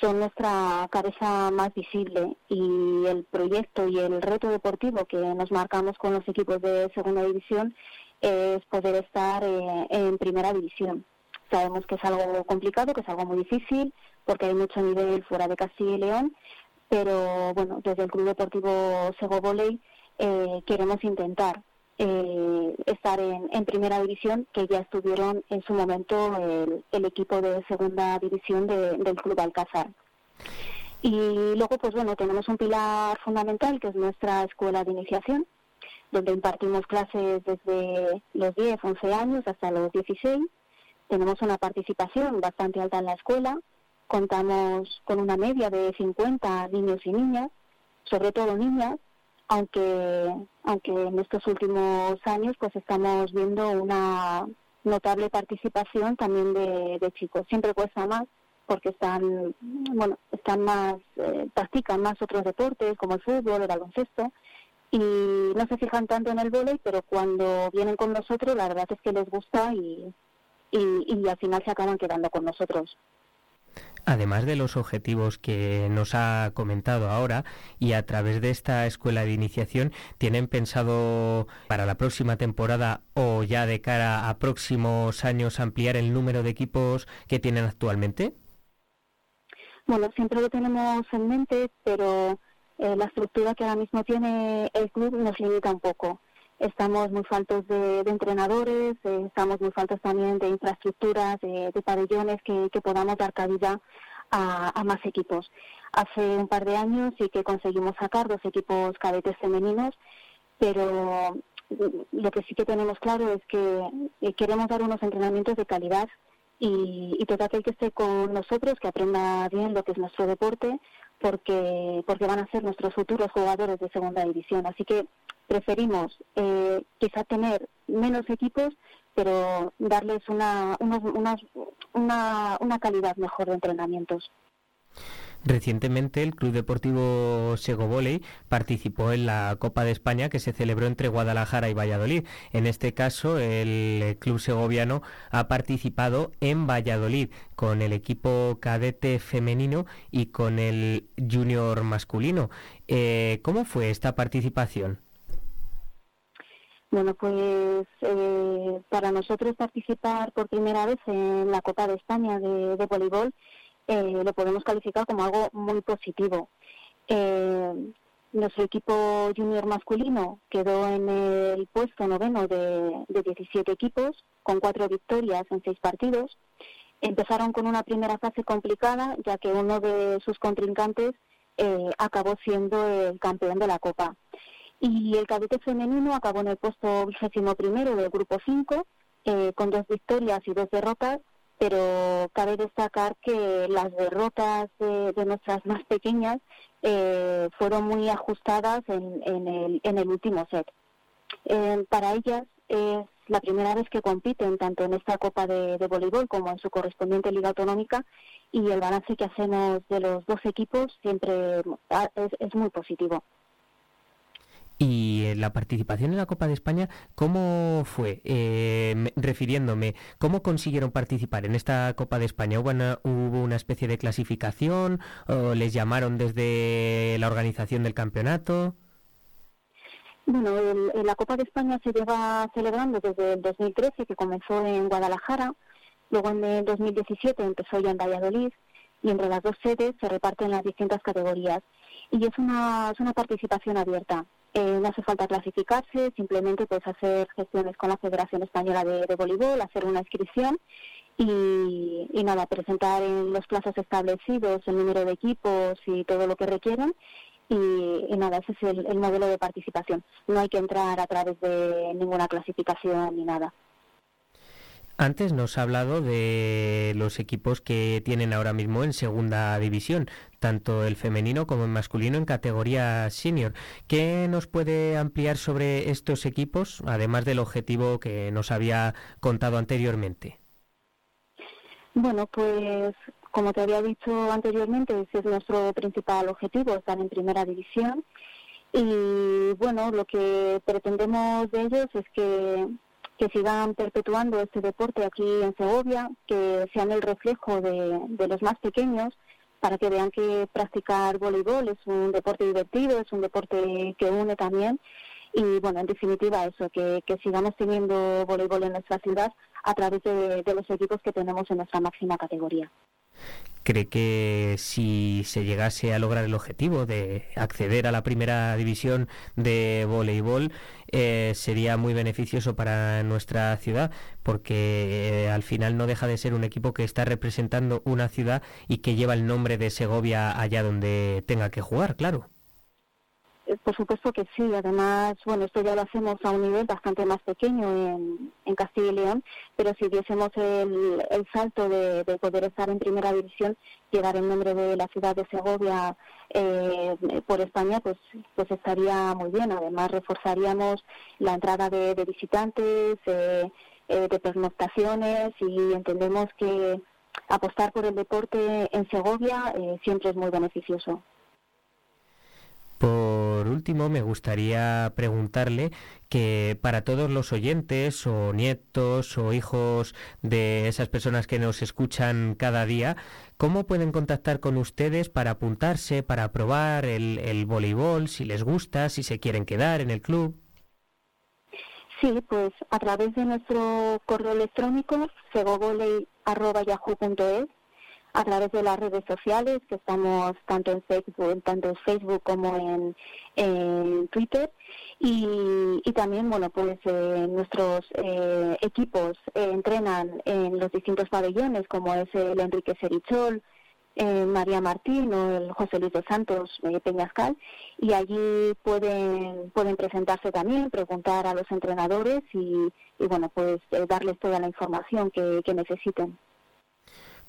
son nuestra cabeza más visible y el proyecto y el reto deportivo que nos marcamos con los equipos de Segunda División es poder estar eh, en Primera División. Sabemos que es algo complicado, que es algo muy difícil, porque hay mucho nivel fuera de Castilla y León, pero bueno, desde el Club Deportivo Sego Volley eh, queremos intentar eh, estar en, primera división, que ya estuvieron en su momento el, equipo de segunda división de, del Club Alcázar. Y luego, pues bueno, tenemos un pilar fundamental que es nuestra escuela de iniciación, donde impartimos clases desde los 10, 11 años hasta los 16. Tenemos una participación bastante alta en la escuela, contamos con una media de 50 niños y niñas, sobre todo niñas, aunque aunque en estos últimos años pues estamos viendo una notable participación también de, de chicos. Siempre cuesta más porque están bueno están más eh, practican más otros deportes como el fútbol, el baloncesto y no se fijan tanto en el vóley, pero cuando vienen con nosotros la verdad es que les gusta y, y, y al final se acaban quedando con nosotros. Además de los objetivos que nos ha comentado ahora y a través de esta escuela de iniciación, ¿tienen pensado para la próxima temporada o ya de cara a próximos años ampliar el número de equipos que tienen actualmente? Bueno, siempre lo tenemos en mente, pero eh, la estructura que ahora mismo tiene el club nos limita un poco. Estamos muy faltos de, entrenadores, eh, estamos muy faltos también de infraestructuras, de, pabellones que, podamos dar cabida a, a, más equipos. Hace un par de años sí que conseguimos sacar dos equipos cadetes femeninos, pero lo que sí que tenemos claro es que eh, queremos dar unos entrenamientos de calidad y, y todo aquel que esté con nosotros, que aprenda bien lo que es nuestro deporte, porque, porque van a ser nuestros futuros jugadores de segunda división. Así que preferimos eh, quizá tener menos equipos, pero darles una, unos, unas, una, una calidad mejor de entrenamientos. Recientemente el Club Deportivo Sego Volley participó en la Copa de España que se celebró entre Guadalajara y Valladolid. En este caso el club segoviano ha participado en Valladolid con el equipo cadete femenino y con el junior masculino. Eh, ¿Cómo fue esta participación? Bueno, pues eh, para nosotros participar por primera vez en la Copa de España de, voleibol eh, lo podemos calificar como algo muy positivo. Eh, nuestro equipo junior masculino quedó en el puesto noveno de, de 17 equipos, con cuatro victorias en seis partidos. Empezaron con una primera fase complicada, ya que uno de sus contrincantes acabó siendo el campeón de la Copa. Y el cadete femenino acabó en el puesto vigésimo primero del grupo 5, eh, con dos victorias y dos derrotas, pero cabe destacar que las derrotas de, nuestras más pequeñas eh, fueron muy ajustadas en, el, último set. Eh, para ellas es la primera vez que compiten tanto en esta Copa de, Voleibol como en su correspondiente Liga Autonómica y el balance que hacemos de los dos equipos siempre ah, es muy positivo. Y la participación en la Copa de España, ¿cómo fue? Eh, refiriéndome, ¿cómo consiguieron participar en esta Copa de España? ¿Hubo una, ¿Hubo una especie de clasificación? ¿O les llamaron desde la organización del campeonato? Bueno, el, la Copa de España se lleva celebrando desde el 2013, que comenzó en Guadalajara, luego en el 2017 empezó ya en Valladolid, y entre las dos sedes se reparten las distintas categorías. Y es una, es una participación abierta. Eh, no hace falta clasificarse, simplemente pues hacer gestiones con la Federación Española de, de Voleibol, hacer una inscripción y, nada, presentar en los plazos establecidos el número de equipos y todo lo que requieren y, nada, ese es el modelo de participación. No hay que entrar a través de ninguna clasificación ni nada. Antes nos ha hablado de los equipos que tienen ahora mismo en segunda división, tanto el femenino como el masculino en categoría senior. ¿Qué nos puede ampliar sobre estos equipos, además del objetivo que nos había contado anteriormente? Bueno, pues como te había dicho anteriormente, ese es nuestro principal objetivo, estar en primera división. Y bueno, lo que pretendemos de ellos es que, que sigan perpetuando este deporte aquí en Segovia, que sean el reflejo de, los más pequeños, para que vean que practicar voleibol es un deporte divertido, es un deporte que une también. Y bueno, en definitiva eso, que, sigamos teniendo voleibol en nuestra ciudad a través de los equipos que tenemos en nuestra máxima categoría. ¿Cree que si se llegase a lograr el objetivo de acceder a la primera división de voleibol eh, sería muy beneficioso para nuestra ciudad? Porque eh, al final no deja de ser un equipo que está representando una ciudad y que lleva el nombre de Segovia allá donde tenga que jugar, claro. Eh, Por supuesto que sí, además, bueno, esto ya lo hacemos a un nivel bastante más pequeño en, en Castilla y León, pero si diésemos el, el salto de, de poder estar en primera división, llevar el nombre de la ciudad de Segovia eh, por España, pues, pues estaría muy bien. Además, reforzaríamos la entrada de, visitantes, eh, eh, de pernoctaciones y entendemos que apostar por el deporte en Segovia eh, siempre es muy beneficioso. Por último, me gustaría preguntarle que para todos los oyentes o nietos o hijos de esas personas que nos escuchan cada día, ¿cómo pueden contactar con ustedes para apuntarse, para probar el, el voleibol, si les gusta, si se quieren quedar en el club? Sí, pues a través de nuestro correo electrónico segovoley.yahoo.es, a través de las redes sociales, que estamos tanto en Facebook, tanto en Facebook como en, Twitter, y, también, bueno, pues eh, nuestros eh, equipos eh, entrenan en los distintos pabellones, como es el Enrique Serichol, María Martín o el José Luis de Santos Peñascal y allí pueden pueden presentarse también, preguntar a los entrenadores y, bueno, pues darles toda la información que necesiten.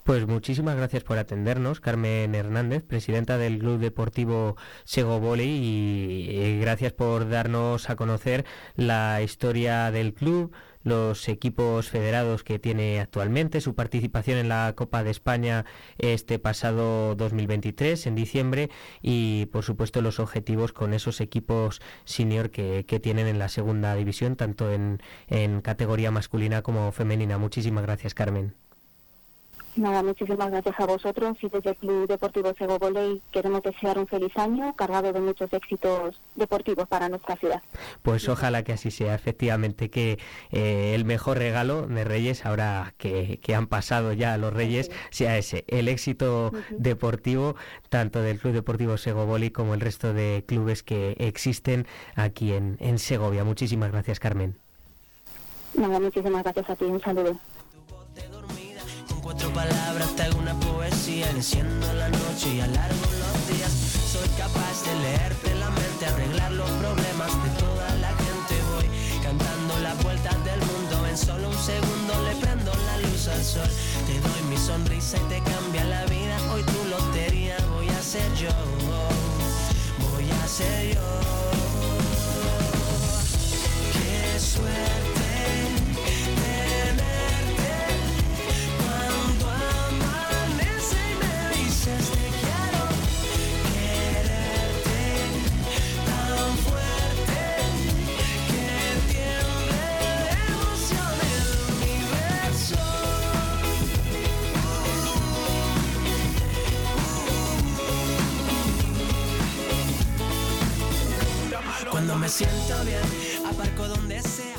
Pues muchísimas gracias por atendernos, Carmen Hernández, presidenta del Club Deportivo Sego Volley, y eh, gracias por darnos a conocer la historia del club, los equipos federados que tiene actualmente, su participación en la Copa de España este pasado 2023, en diciembre, y por supuesto los objetivos con esos equipos senior que, tienen en la segunda división, tanto en categoría masculina como femenina. Muchísimas gracias, Carmen. Nada, muchísimas gracias a vosotros y desde el Club Deportivo Sego Volley queremos desear un feliz año cargado de muchos éxitos deportivos para nuestra ciudad. Pues ojalá que así sea, efectivamente, que eh, el mejor regalo de Reyes, ahora que, que han pasado ya los Reyes, sea ese, el éxito deportivo, tanto del Club Deportivo Segovoli como el resto de clubes que existen aquí en, en Segovia. Muchísimas gracias, Carmen. Nada, muchísimas gracias a ti, un saludo. Cuatro palabras te hago una poesía Enciendo la noche y alargo los días. Soy capaz de leerte la mente Arreglar los problemas de toda la gente. Voy cantando las vueltas del mundo En solo un segundo le prendo la luz al sol. Te doy mi sonrisa y te cambia la vida Hoy tu lotería voy a ser yo. Voy a ser yo me siento bien, aparco donde sea.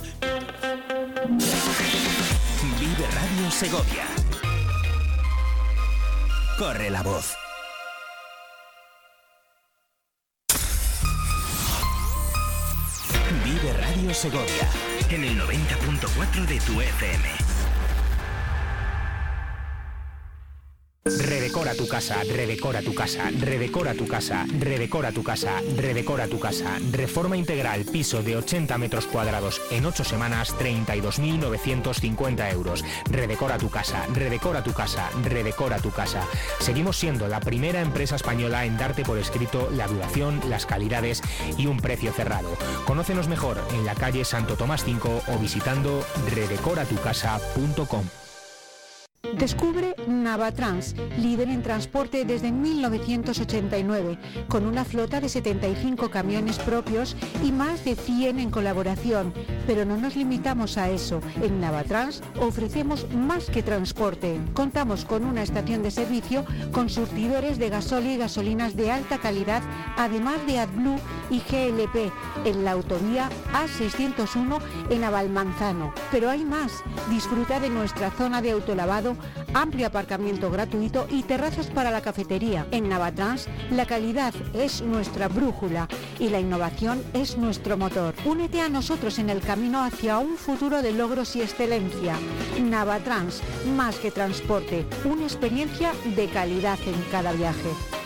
Vive Radio Segovia. Corre la voz. Vive Radio Segovia en el 90.4 de tu FM. Casa, redecora tu casa, redecora tu casa, redecora tu casa, redecora tu casa. Reforma integral, piso de 80 metros cuadrados en 8 semanas, 32.950 euros. Redecora tu casa, redecora tu casa, redecora tu casa. Seguimos siendo la primera empresa española en darte por escrito la duración, las calidades y un precio cerrado. Conócenos mejor en la calle Santo Tomás 5 o visitando redecoratucasa.com. Descubre Navatrans, líder en transporte desde 1989, con una flota de 75 camiones propios y más de 100 en colaboración. Pero no nos limitamos a eso. En Navatrans ofrecemos más que transporte. Contamos con una estación de servicio con surtidores de gasóleo y gasolinas de alta calidad, además de AdBlue y GLP, en la autovía A601 en Avalmanzano. Pero hay más. Disfruta de nuestra zona de autolavado amplio aparcamiento gratuito y terrazas para la cafetería. En Navatrans, la calidad es nuestra brújula y la innovación es nuestro motor. Únete a nosotros en el camino hacia un futuro de logros y excelencia. Navatrans, más que transporte, una experiencia de calidad en cada viaje.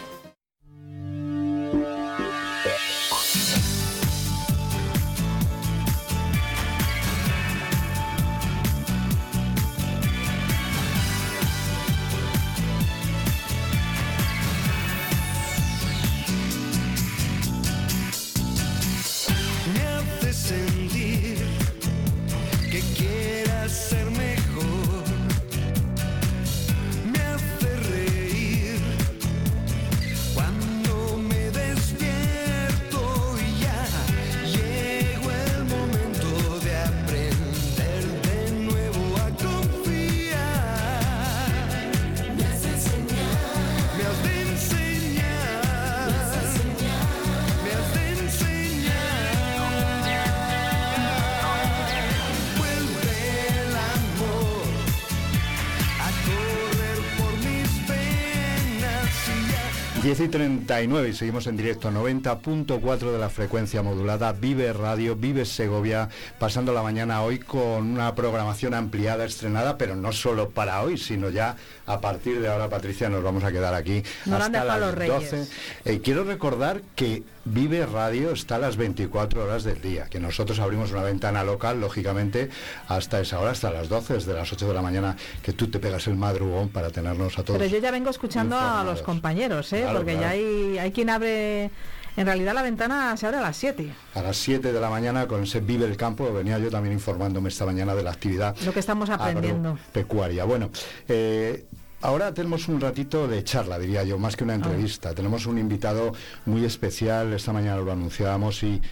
10 y 39 y seguimos en directo 90.4 de la frecuencia modulada Vive Radio, Vive Segovia, pasando la mañana hoy con una programación ampliada, estrenada, pero no solo para hoy, sino ya a partir de ahora, Patricia, nos vamos a quedar aquí han hasta las los Reyes. 12. Eh, quiero recordar que Vive Radio está a las 24 horas del día, que nosotros abrimos una ventana local, lógicamente, hasta esa hora, hasta las 12, desde las 8 de la mañana, que tú te pegas el madrugón para tenernos a todos. Pero yo ya vengo escuchando a los compañeros, ¿eh? Claro, porque claro. ya hay, hay quien abre... En realidad la ventana se abre a las 7. A las 7 de la mañana con ese Vive el Campo, venía yo también informándome esta mañana de la actividad Lo que estamos aprendiendo. pecuaria. Bueno, eh, ahora tenemos un ratito de charla, diría yo, más que Ah. una entrevista. Tenemos un invitado muy especial, esta mañana lo anunciábamos y...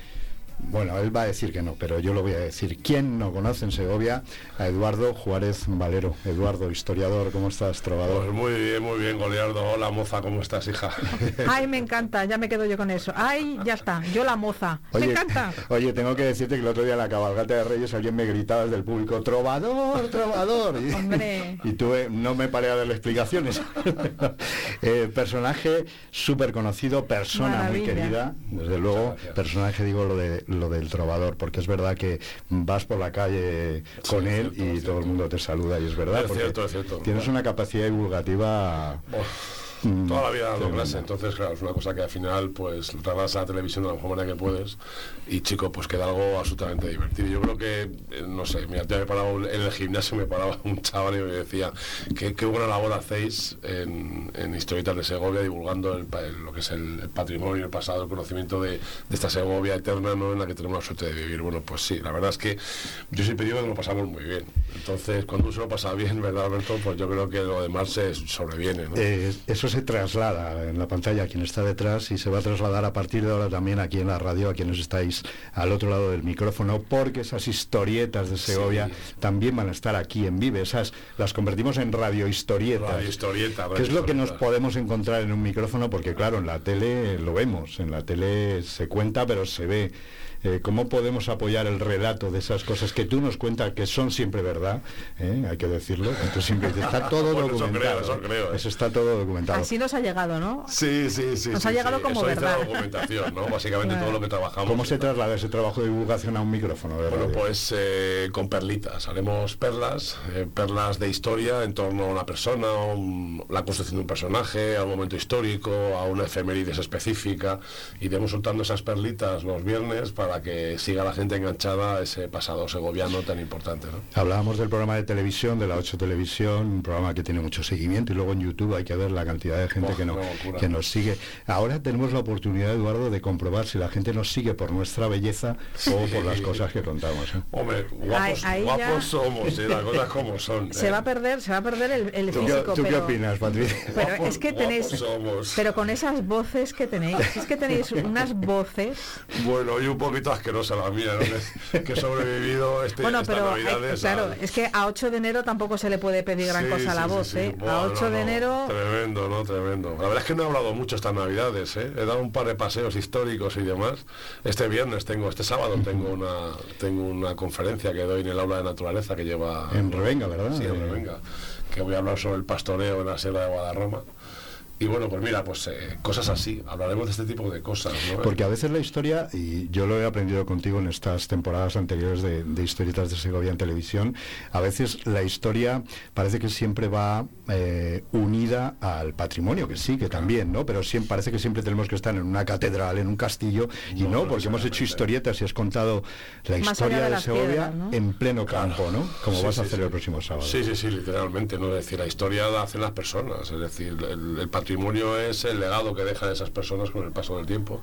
Bueno, él va a decir que no, pero yo lo voy a decir. ¿Quién no conoce en Segovia a Eduardo Juárez Valero? Eduardo, historiador, ¿cómo estás, trovador? Pues muy bien, muy bien, Goliardo. Hola, moza, ¿cómo estás, hija? Ay, me encanta, ya me quedo yo con eso. Ay, ya está, yo la moza. me encanta. Oye, tengo que decirte que el otro día en la cabalgata de Reyes alguien me gritaba desde el público, trovador, trovador. Y, Hombre. y tuve, no me paré a darle explicaciones. Eh, personaje súper conocido, persona Maravilla. muy querida, desde luego, personaje digo lo de lo del trovador, porque es verdad que vas por la calle con Sí, él cierto, y todo el mundo te saluda y es verdad, Es porque cierto, es cierto. tienes una capacidad divulgativa mm, Toda la vida dando clase, entonces claro, es una cosa que al final pues lo trasladas a la televisión de la mejor manera que puedes y chico, pues queda algo absolutamente divertido. Yo creo que, eh, no sé, mira, ya me paraba un- en el gimnasio, me paraba un chaval y me decía que qué buena labor hacéis en, en Historietas de Segovia divulgando el pa- el- lo que es el, el patrimonio, el pasado, el conocimiento de, de esta Segovia eterna ¿no? en la que tenemos la suerte de vivir. Bueno, pues sí, la verdad es que yo siempre digo que lo pasamos muy bien. Entonces, cuando uno se lo pasa bien, ¿verdad, Alberto? Pues yo creo que lo demás se sobreviene. ¿no? Eh, eso se traslada en la pantalla a quien está detrás y se va a trasladar a partir de ahora también aquí en la radio a quienes estáis al otro lado del micrófono porque esas historietas de Segovia también van a estar aquí en Vive. Esas las convertimos en radio historietas. Radio historieta, que radio es lo que nos podemos encontrar en un micrófono porque claro, en la tele lo vemos, en la tele se cuenta pero se ve. eh, ¿cómo podemos apoyar el relato de esas cosas que tú nos cuentas que son siempre verdad? ¿eh? Hay que decirlo. Entonces siempre está todo Bueno, eso documentado. creo, eso creo, ¿eh? Eso está todo documentado. Así nos ha llegado, ¿no? Sí, sí, sí. Nos sí, ha llegado sí. como Eso verdad. la documentación, ¿no? Básicamente Claro. todo lo que trabajamos. ¿Cómo se traslada ese trabajo de divulgación a un micrófono? de Bueno, radio? pues eh, con perlitas. Haremos perlas, eh, perlas de historia en torno a una persona, a un- la construcción de un personaje, a un momento histórico, a una efemérides específica. Iremos soltando esas perlitas los viernes para que siga la gente enganchada a ese pasado segoviano tan importante. ¿no? Hablábamos del programa de televisión, de la 8 Televisión, un programa que tiene mucho seguimiento y luego en YouTube hay que ver la cantidad de gente Oh, que, no- locura. que nos sigue. Ahora tenemos la oportunidad, Eduardo, de comprobar si la gente nos sigue por nuestra belleza o por las cosas que contamos. ¿eh? Hombre, guapos, Ahí- ahí ya- guapos somos, ¿eh? las cosas como son. Se ¿eh? va a perder, se va a perder el, el ¿Tú, qué, físico, tú qué pero, opinas, Patricia? pero Guapos- es que tenéis, somos. pero con esas voces que tenéis, es que tenéis unas voces. Bueno, y un poquito asquerosa la mía, ¿no? que, he sobrevivido este, Bueno, pero hay- claro, al- es que a 8 de enero tampoco se le puede pedir gran Sí, cosa a la sí, voz. ¿eh? A 8 no, de enero Tremendo, ¿no? Tremendo. La verdad es que no he hablado mucho estas navidades, ¿eh? He dado un par de paseos históricos y demás. Este viernes tengo, este sábado tengo una tengo una conferencia que doy en el aula de naturaleza que lleva... En Revenga, ¿verdad? Sí, en Eh, Revenga. Que voy a hablar sobre el pastoreo en la Sierra de Guadarrama. Y bueno, pues mira, pues eh, cosas así. Hablaremos de este tipo de cosas, ¿no? Porque a veces la historia, y yo lo he aprendido contigo en estas temporadas anteriores de, de historietas de Segovia en televisión, a veces la historia parece que siempre va eh, unida al patrimonio, que sí, que también, ¿no? Pero siempre, parece que siempre tenemos que estar en una catedral, en un castillo, y No, no, no porque hemos hecho historietas y has contado la Más historia de Segovia piedras, ¿no? en pleno campo, ¿no? Como Sí, vas a hacer sí. el próximo sábado. Sí, sí, sí, literalmente, ¿no? Es decir, la historia la hacen las personas, es decir, el, el patrimonio es el legado que dejan esas personas con el paso del tiempo.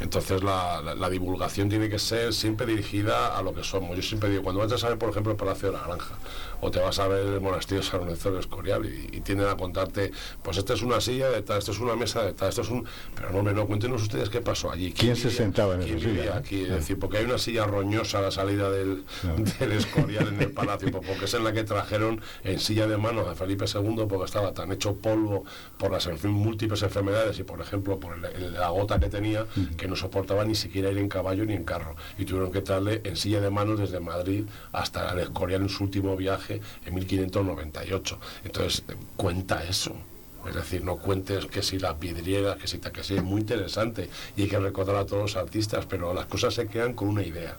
Entonces la, la- la divulgación tiene que ser siempre dirigida a lo que somos. Yo siempre digo, cuando vas a ver, por ejemplo, el Palacio de la Granja, o te vas a ver el monasterio San Lorenzo del Escorial y, y tienden a contarte, pues esta es una silla de tal, esto es una mesa de tal, esto es un... Pero no, no, cuéntenos ustedes qué pasó allí. ¿Quién se sentaba en esa silla, aquí? Es decir, porque hay una silla roñosa a la salida del, del Escorial en el Palacio, porque es en la que trajeron en silla de mano a Felipe II porque estaba tan hecho polvo por las múltiples enfermedades y, por ejemplo, por el- la gota que tenía, que no soportaba ni siquiera ir en caballo ni en carro. Y tuvieron que traerle en silla de mano desde Madrid hasta el Escorial en su último viaje en 1598. Entonces, cuenta eso. Es decir, no cuentes que si las vidrieras, que si que sí, es muy interesante y hay que recordar a todos los artistas, pero las cosas se quedan con una idea.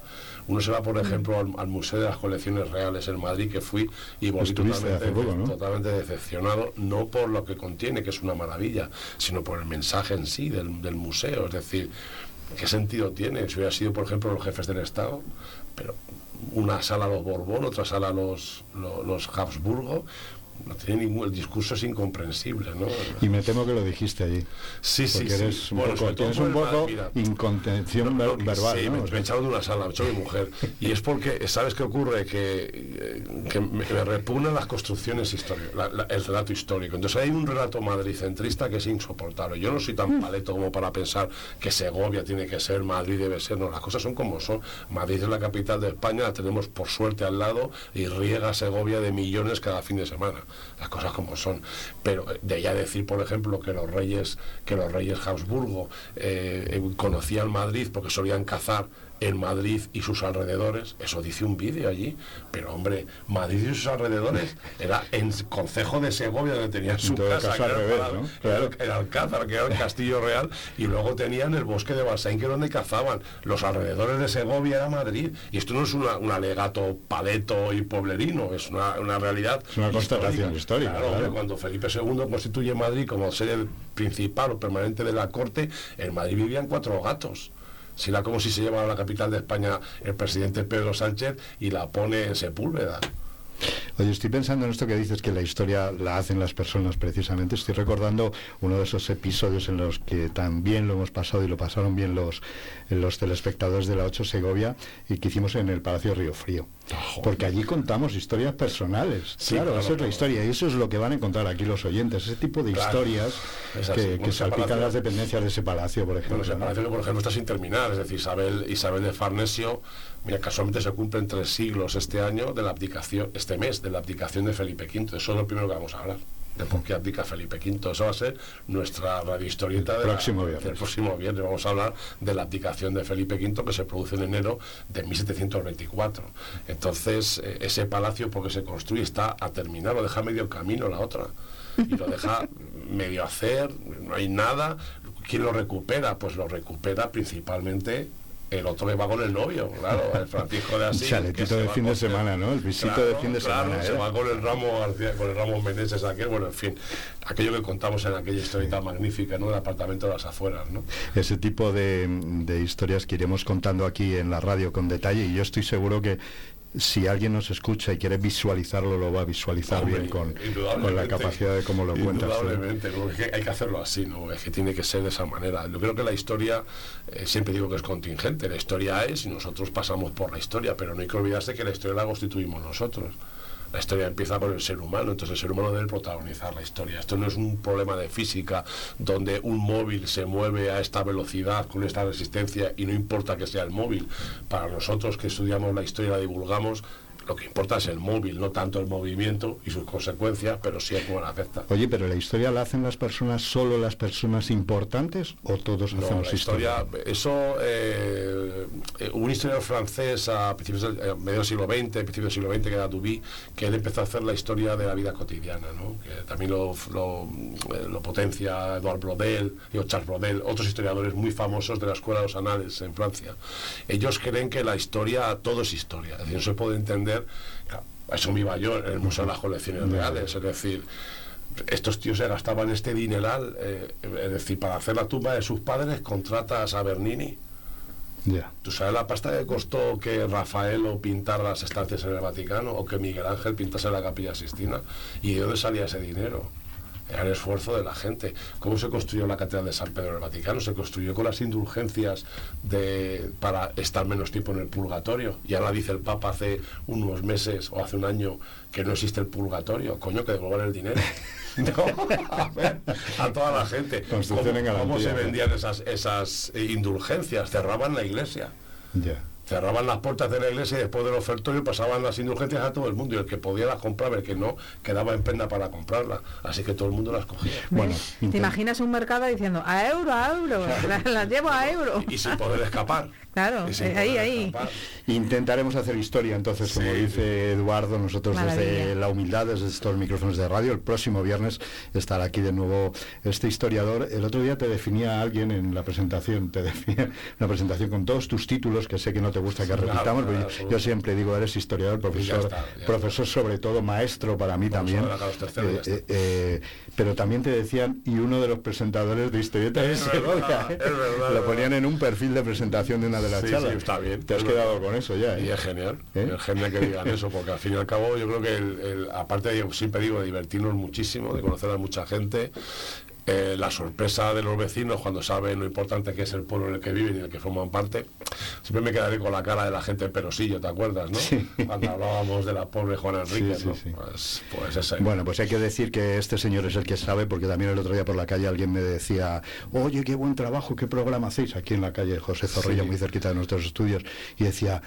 Uno se va, por ejemplo, al, al Museo de las Colecciones Reales en Madrid, que fui y volví totalmente, hace poco, ¿no? totalmente decepcionado, no por lo que contiene, que es una maravilla, sino por el mensaje en sí del, del museo. Es decir, ¿qué sentido tiene? Si hubiera sido, por ejemplo, los jefes del Estado, pero una sala a los Borbón, otra sala a los, los, los Habsburgo, no tiene ningún, el discurso es incomprensible, ¿no? Y me temo que lo dijiste allí. Sí, sí, Porque sí. eres un Bueno, poco, tienes un poco incontención No, no, ver- verbal, sí, ¿no? me, me echaron de una sala, me echó mi mujer. Y es porque, ¿sabes qué ocurre? Que, eh, que me, me repugnan las construcciones históricas, la- la- el relato histórico. Entonces hay un relato madricentrista que es insoportable. Yo no soy Mm. tan paleto como para pensar que Segovia tiene que ser, Madrid debe ser. No, las cosas son como son. Madrid es la capital de España, la tenemos por suerte al lado y riega Segovia de millones cada fin de semana. Las cosas como son. Pero eh, de allá decir, por ejemplo, que los reyes, que los reyes Habsburgo eh, eh, conocían Madrid porque solían cazar en Madrid y sus alrededores, eso dice un vídeo allí, pero hombre, Madrid y sus alrededores era en Concejo de Segovia donde tenían su casa, al era el revés, era el- el Alcázar, que era el Castillo Real, y luego tenían el bosque de Balsaín, que era donde cazaban. Los alrededores de Segovia era Madrid, y esto no es una- un alegato paleto y poblerino, es una, una realidad. Es una constatación histórica, Claro, claro. hombre, cuando Felipe II constituye Madrid como sede principal o permanente de la corte, en Madrid vivían cuatro gatos. Si era como si se llevara a la capital de España el presidente Pedro Sánchez y la pone en Sepúlveda. Oye, estoy pensando en esto que dices que la historia la hacen las personas precisamente. Estoy recordando uno de esos episodios en los que también lo hemos pasado y lo pasaron bien los, los telespectadores de la 8 Segovia y que hicimos en el Palacio Río Frío. Porque allí contamos historias personales. Sí, claro, claro, esa es la historia y eso es lo que van a encontrar aquí los oyentes. Ese tipo de Claro. historias así. que, ese salpican palacio- las dependencias de ese palacio, por ejemplo. Bueno, se ¿no? parece que, por ejemplo, está sin terminar. Es decir, Isabel, Isabel de Farnesio, mira, casualmente se cumplen tres siglos este año de la abdicación, este mes, de la abdicación de Felipe V. Eso es lo primero que vamos a hablar. de por qué abdica Felipe V. Eso va a ser nuestra radiohistorieta El de la- próximo viernes. del próximo viernes. Vamos a hablar de la abdicación de Felipe V que se produce en enero de 1724. Entonces, eh, ese palacio porque se construye está a terminar, lo deja medio camino la otra. Y lo deja medio hacer, no hay nada. ¿Quién lo recupera? Pues lo recupera principalmente el otro que va con el novio, claro, el Francisco de Asís. Chaletito de fin de semana, ¿no? El visito Claro, de fin de claro, semana. se ¿eh? va con el ramo García, con el ramo Meneses aquel, bueno, en fin, aquello que contamos en aquella historieta magnífica, ¿no? Del apartamento de las afueras, ¿no? ese tipo de, de historias que iremos contando aquí en la radio con detalle y yo estoy seguro que si alguien nos escucha y quiere visualizarlo lo va a visualizar Hombre, bien con, con la capacidad de cómo lo cuentas. Indudablemente, ¿no? Es que hay que hacerlo así, ¿no? Es que tiene que ser de esa manera. Yo creo que la historia, eh, siempre digo que es contingente, la historia es y nosotros pasamos por la historia, pero no hay que olvidarse que la historia la constituimos nosotros. La historia empieza con el ser humano, entonces el ser humano debe protagonizar la historia. Esto no es un problema de física donde un móvil se mueve a esta velocidad, con esta resistencia, y no importa que sea el móvil. Para nosotros que estudiamos la historia y la divulgamos, lo que importa es el móvil, no tanto el movimiento y sus consecuencias, pero sí el cómo la afecta. Oye, pero la historia la hacen las personas, solo las personas importantes o todos No, hacemos la historia, eso, eh, eh, un historiador francés a principios del eh, medio del siglo XX, principios del siglo XX, que era Duby, que él empezó a hacer la historia de la vida cotidiana, ¿no? que también lo, lo, eh, lo potencia Edouard Brodel, y Charles Brodel, otros historiadores muy famosos de la Escuela de los Anales en Francia. Ellos creen que la historia, todo es historia, es decir, no se puede entender, eso me iba yo en el Museo de las Colecciones Reales, es decir, estos tíos se gastaban este dineral, eh, es decir, para hacer la tumba de sus padres contratas a Bernini. Ya. ¿Tú sabes la pasta que costó que Rafaelo pintara las estancias en el Vaticano o que Miguel Ángel pintase la Capilla Sistina? ¿Y de dónde salía ese dinero? Era el esfuerzo de la gente. ¿Cómo se construyó la Catedral de San Pedro en el Vaticano? Se construyó con las indulgencias de, para estar menos tiempo en el purgatorio. Y ahora dice el Papa hace unos meses o hace un año que no existe el purgatorio. Coño, que devuelvan el dinero. No, a ver, a toda la gente. ¿Cómo, se vendían esas, esas eh, indulgencias? Cerraban la iglesia. Ya. Cerraban las puertas de la iglesia y después del ofertorio pasaban las indulgencias a todo el mundo y el que podía las compraba, el que no quedaba en prenda para comprarla. Así que todo el mundo las cogía. Bueno, ¿Te imaginas un mercado diciendo a euro, a euro? Las las llevo a euro. Y sin poder escapar. Claro, eh, ahí, ahí. Intentaremos hacer historia, entonces, como Sí, dice Eduardo, nosotros desde la humildad, desde estos micrófonos de radio, el próximo viernes estará aquí de nuevo este historiador. El otro día te definía alguien en la presentación, te definía una presentación con todos tus títulos, que sé que no te gusta que Claro, repitamos, pero claro, yo- siempre digo, eres historiador, profesor, está, ya profesor sobre todo, maestro para mí Vamos también. a a. Eh, eh, pero también te decían, y uno de los presentadores de historieta Es es verdad, Segovia, es verdad, Lo ponían en un perfil de presentación de una de las Sí, está bien. Te has Es quedado con eso ya. ¿eh? Y es genial, ¿Eh? es genial que digan eso, porque al fin y al cabo yo creo que, el- el- aparte de, siempre digo, de divertirnos muchísimo, de conocer a mucha gente, eh, la sorpresa de los vecinos cuando saben lo importante que es el pueblo en el que viven y en el que forman parte, siempre me quedaré con la cara de la gente en Perosillo, ¿te acuerdas, no? Cuando hablábamos de la pobre Juana Enrique, Sí, sí, ¿no? sí. Pues, pues ese. Bueno, pues hay que decir que este señor es el que sabe, porque también el otro día por la calle alguien me decía, oye, qué buen trabajo, qué programa hacéis aquí en la calle José Zorrilla, Sí. muy cerquita de nuestros estudios. Y decía,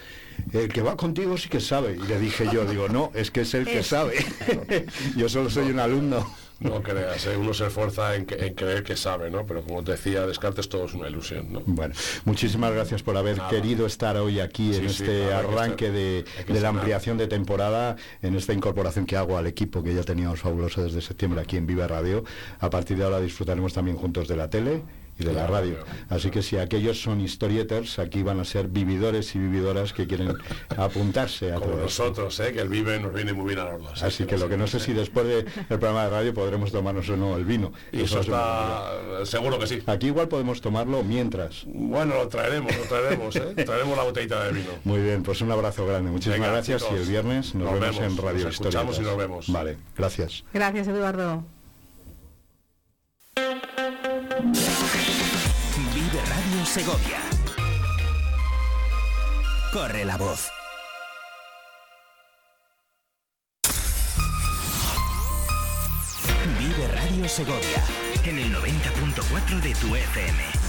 el que va contigo sí que sabe. Y le dije yo, digo, no, es que es el que sabe. yo solo soy un alumno. No creas, ¿eh? uno se esfuerza en, creer que sabe, ¿no? Pero como te decía, Descartes todo es una ilusión, ¿no? Bueno, muchísimas gracias por haber Nada. querido estar hoy aquí en Sí, este arranque de, de la ampliación de temporada, en esta incorporación que hago al equipo que ya teníamos fabuloso desde septiembre aquí en Viva Radio. A partir de ahora disfrutaremos también juntos de la tele y de la radio. Así que si aquellos son historieters, aquí van a ser vividores y vividoras que quieren apuntarse a Como todo esto. nosotros, ¿eh? que el vive nos viene muy bien a los dos. ¿eh? Así que lo que no sé si después del programa de radio podremos tomarnos o no el vino. Y eso olvida. está... Seguro que sí. Aquí igual podemos tomarlo mientras. Bueno, lo traeremos, lo traeremos, ¿eh? Traeremos la botellita de vino. Muy bien, pues un abrazo grande. Muchísimas Venga, gracias chicos, y el viernes nos, nos vemos, vemos, en Radio nos escuchamos y nos vemos. Vale, gracias. Gracias, Eduardo. Segovia. Corre la voz. Vive Radio Segovia en el 90.4 de tu FM.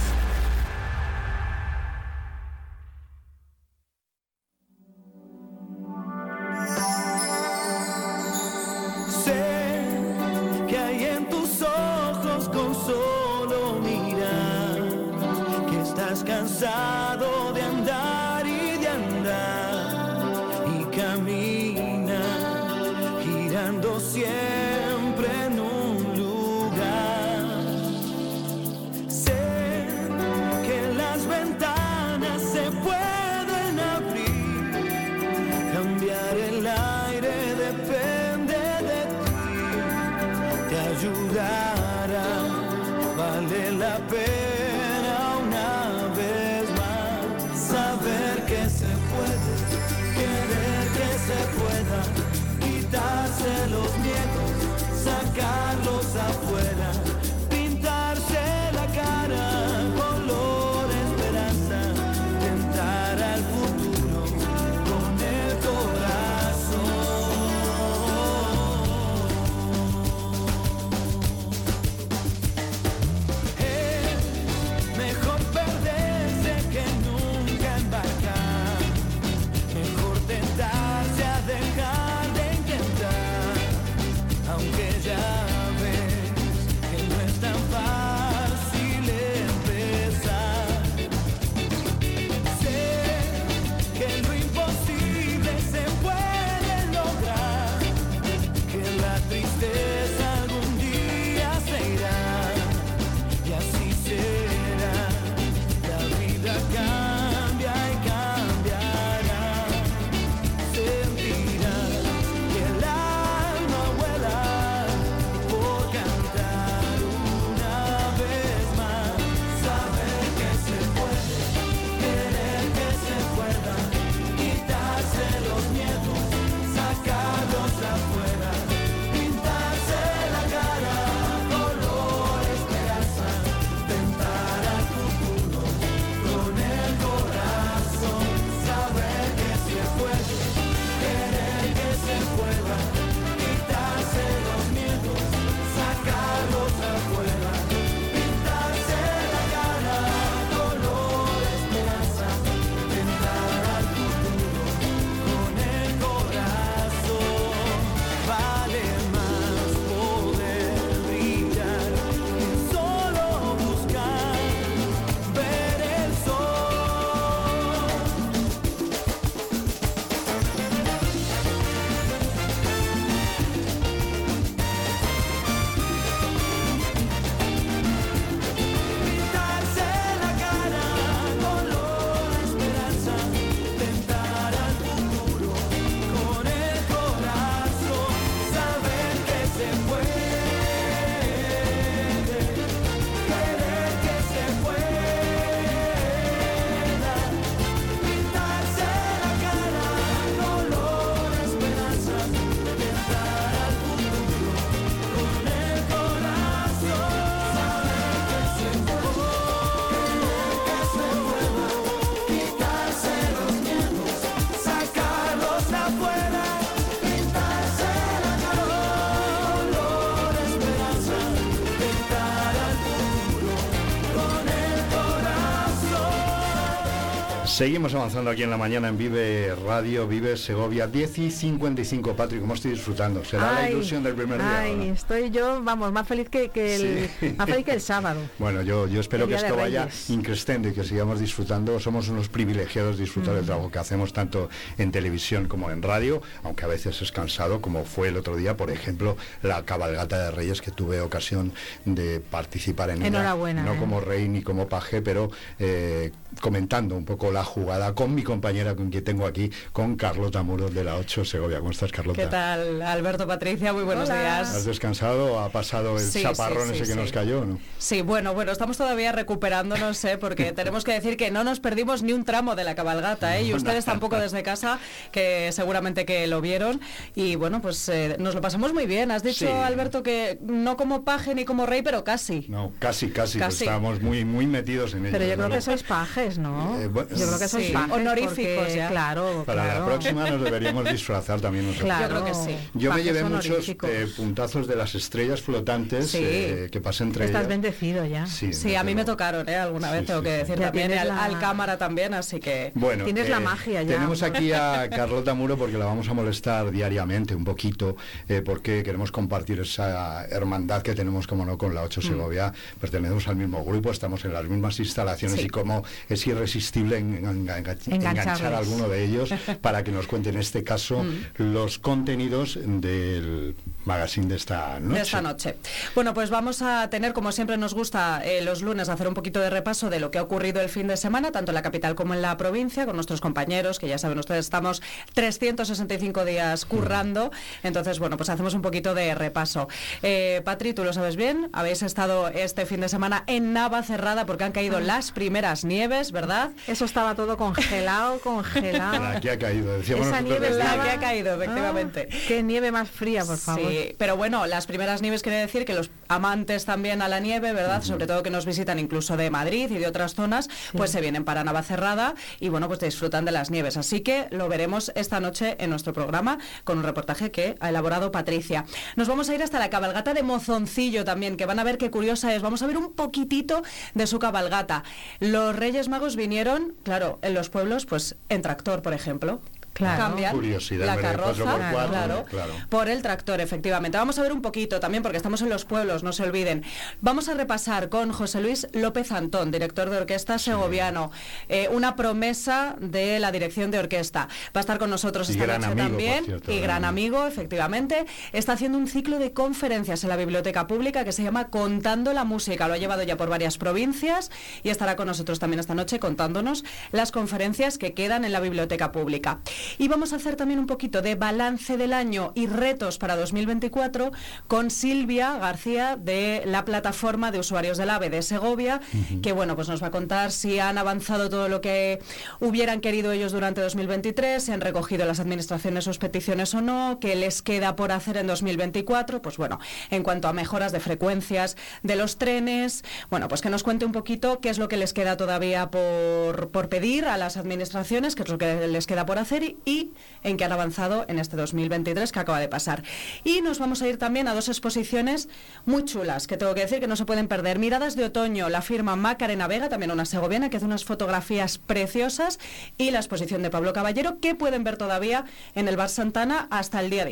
Seguimos avanzando aquí en la mañana en Vive Radio, Vive Segovia, 10 y 55. Patrick, ¿cómo estoy disfrutando? ¿Será la Ay, ilusión del primer día? Ay, no? estoy yo, vamos, más feliz que, que el, Sí. más feliz que el sábado. Bueno, yo, yo espero que esto vaya increciendo y que sigamos disfrutando. Somos unos privilegiados de disfrutar del Mm. trabajo que hacemos tanto en televisión como en radio, aunque a veces es cansado, como fue el otro día, por ejemplo, la cabalgata de Reyes que tuve ocasión de participar en ella. Enhorabuena, No ¿eh? como rey ni como paje, pero eh, comentando un poco la jugada con mi compañera con quien tengo aquí, con Carlota Muro de la 8 Segovia. ¿Cómo estás, Carlota? ¿Qué tal, Alberto Patricia? Muy buenos Hola. días. ¿Has descansado? ¿Ha pasado el Sí, sí, chaparrón sí, ese que sí. nos cayó? ¿no? Sí, bueno, bueno, estamos todavía recuperándonos, ¿eh? porque tenemos que decir que no nos perdimos ni un tramo de la cabalgata, ¿eh? y ustedes tampoco desde casa, que seguramente que lo vieron. Y bueno, pues eh, nos lo pasamos muy bien. Has dicho, Sí. Alberto, que no como paje ni como rey, pero casi. No, casi, casi. pues Casi. estábamos muy, muy metidos en ello. Pero yo creo que sois pajes, ¿no? Eh, bueno, yo creo que Sí, honoríficos porque, ya. Claro, Para claro. la próxima nos deberíamos disfrazar también nosotros. Claro. Yo creo que sí. Yo me llevé muchos eh, puntazos de las estrellas flotantes Sí. eh, que pasé entre Estás ellas. bendecido ya. Sí, a mí me tocaron, ¿eh? Alguna vez tengo que decir también, al, la- al cámara también, así que... Bueno, Tienes la magia ya. Tenemos aquí a Carlota Muro porque la vamos a molestar diariamente un poquito, porque queremos compartir esa hermandad que tenemos, como no, con la 8 Segovia. Pertenecemos al mismo grupo, estamos en las mismas instalaciones y como es irresistible en- en- engan- enganchar a alguno de ellos para que nos cuente en este caso los contenidos del magazine de esta noche. de esta noche. Bueno, pues vamos a tener, como siempre nos gusta eh, los lunes, hacer un poquito de repaso de lo que ha ocurrido el fin de semana, tanto en la capital como en la provincia, con nuestros compañeros, que ya saben ustedes, estamos 365 días currando. Entonces, bueno, pues hacemos un poquito de repaso. Eh, Patri, tú lo sabes bien, habéis estado este fin de semana en Nava cerrada porque han caído las primeras nieves, ¿verdad? Eso estaba todo congelado, congelado. Aquí ha caído, decíamos Esa nieve La que ha caído, efectivamente. Ah, qué nieve más fría, por favor. Sí, pero bueno, las primeras nieves quiere decir que los amantes también a la nieve, ¿verdad? Sobre todo que nos visitan incluso de Madrid y de otras zonas, pues se vienen para Navacerrada y bueno, pues disfrutan de las nieves. Así que lo veremos esta noche en nuestro programa con un reportaje que ha elaborado Patricia. Nos vamos a ir hasta la cabalgata de Mozoncillo también, que van a ver qué curiosa es. Vamos a ver un poquitito de su cabalgata. Los Reyes Magos vinieron, claro, en los pueblos, pues en tractor, por ejemplo. Claro. Cambian Curiosidad, la carroza, 4x4, claro, claro. por el tractor, efectivamente. Vamos a ver un poquito también, porque estamos en los pueblos, no se olviden. Vamos a repasar con José Luis López Antón, director de orquesta segoviano, eh, una promesa de la dirección de orquesta. Va a estar con nosotros Y esta gran noche amigo, por también, cierto, y gran amigo, efectivamente. Está haciendo un ciclo de conferencias en la biblioteca pública que se llama Contando la Música. Lo ha llevado ya por varias provincias y estará con nosotros también esta noche contándonos las conferencias que quedan en la biblioteca pública. Y vamos a hacer también un poquito de balance del año y retos para 2024 con Silvia García de la plataforma de usuarios del AVE de Segovia, que bueno, pues nos va a contar si han avanzado todo lo que hubieran querido ellos durante 2023, si han recogido las administraciones sus peticiones o no, qué les queda por hacer en 2024, pues bueno, en cuanto a mejoras de frecuencias de los trenes, bueno, pues que nos cuente un poquito qué es lo que les queda todavía por, por pedir a las administraciones, qué es lo que les queda por hacer y, en qué han avanzado en este 2023 que acaba de pasar. Y nos vamos a ir también a dos exposiciones muy chulas, que tengo que decir que no se pueden perder. Miradas de otoño, la firma Macarena Vega, también una segoviana, que hace unas fotografías preciosas, y la exposición de Pablo Caballero, que pueden ver todavía en el Bar Santana hasta el día 10.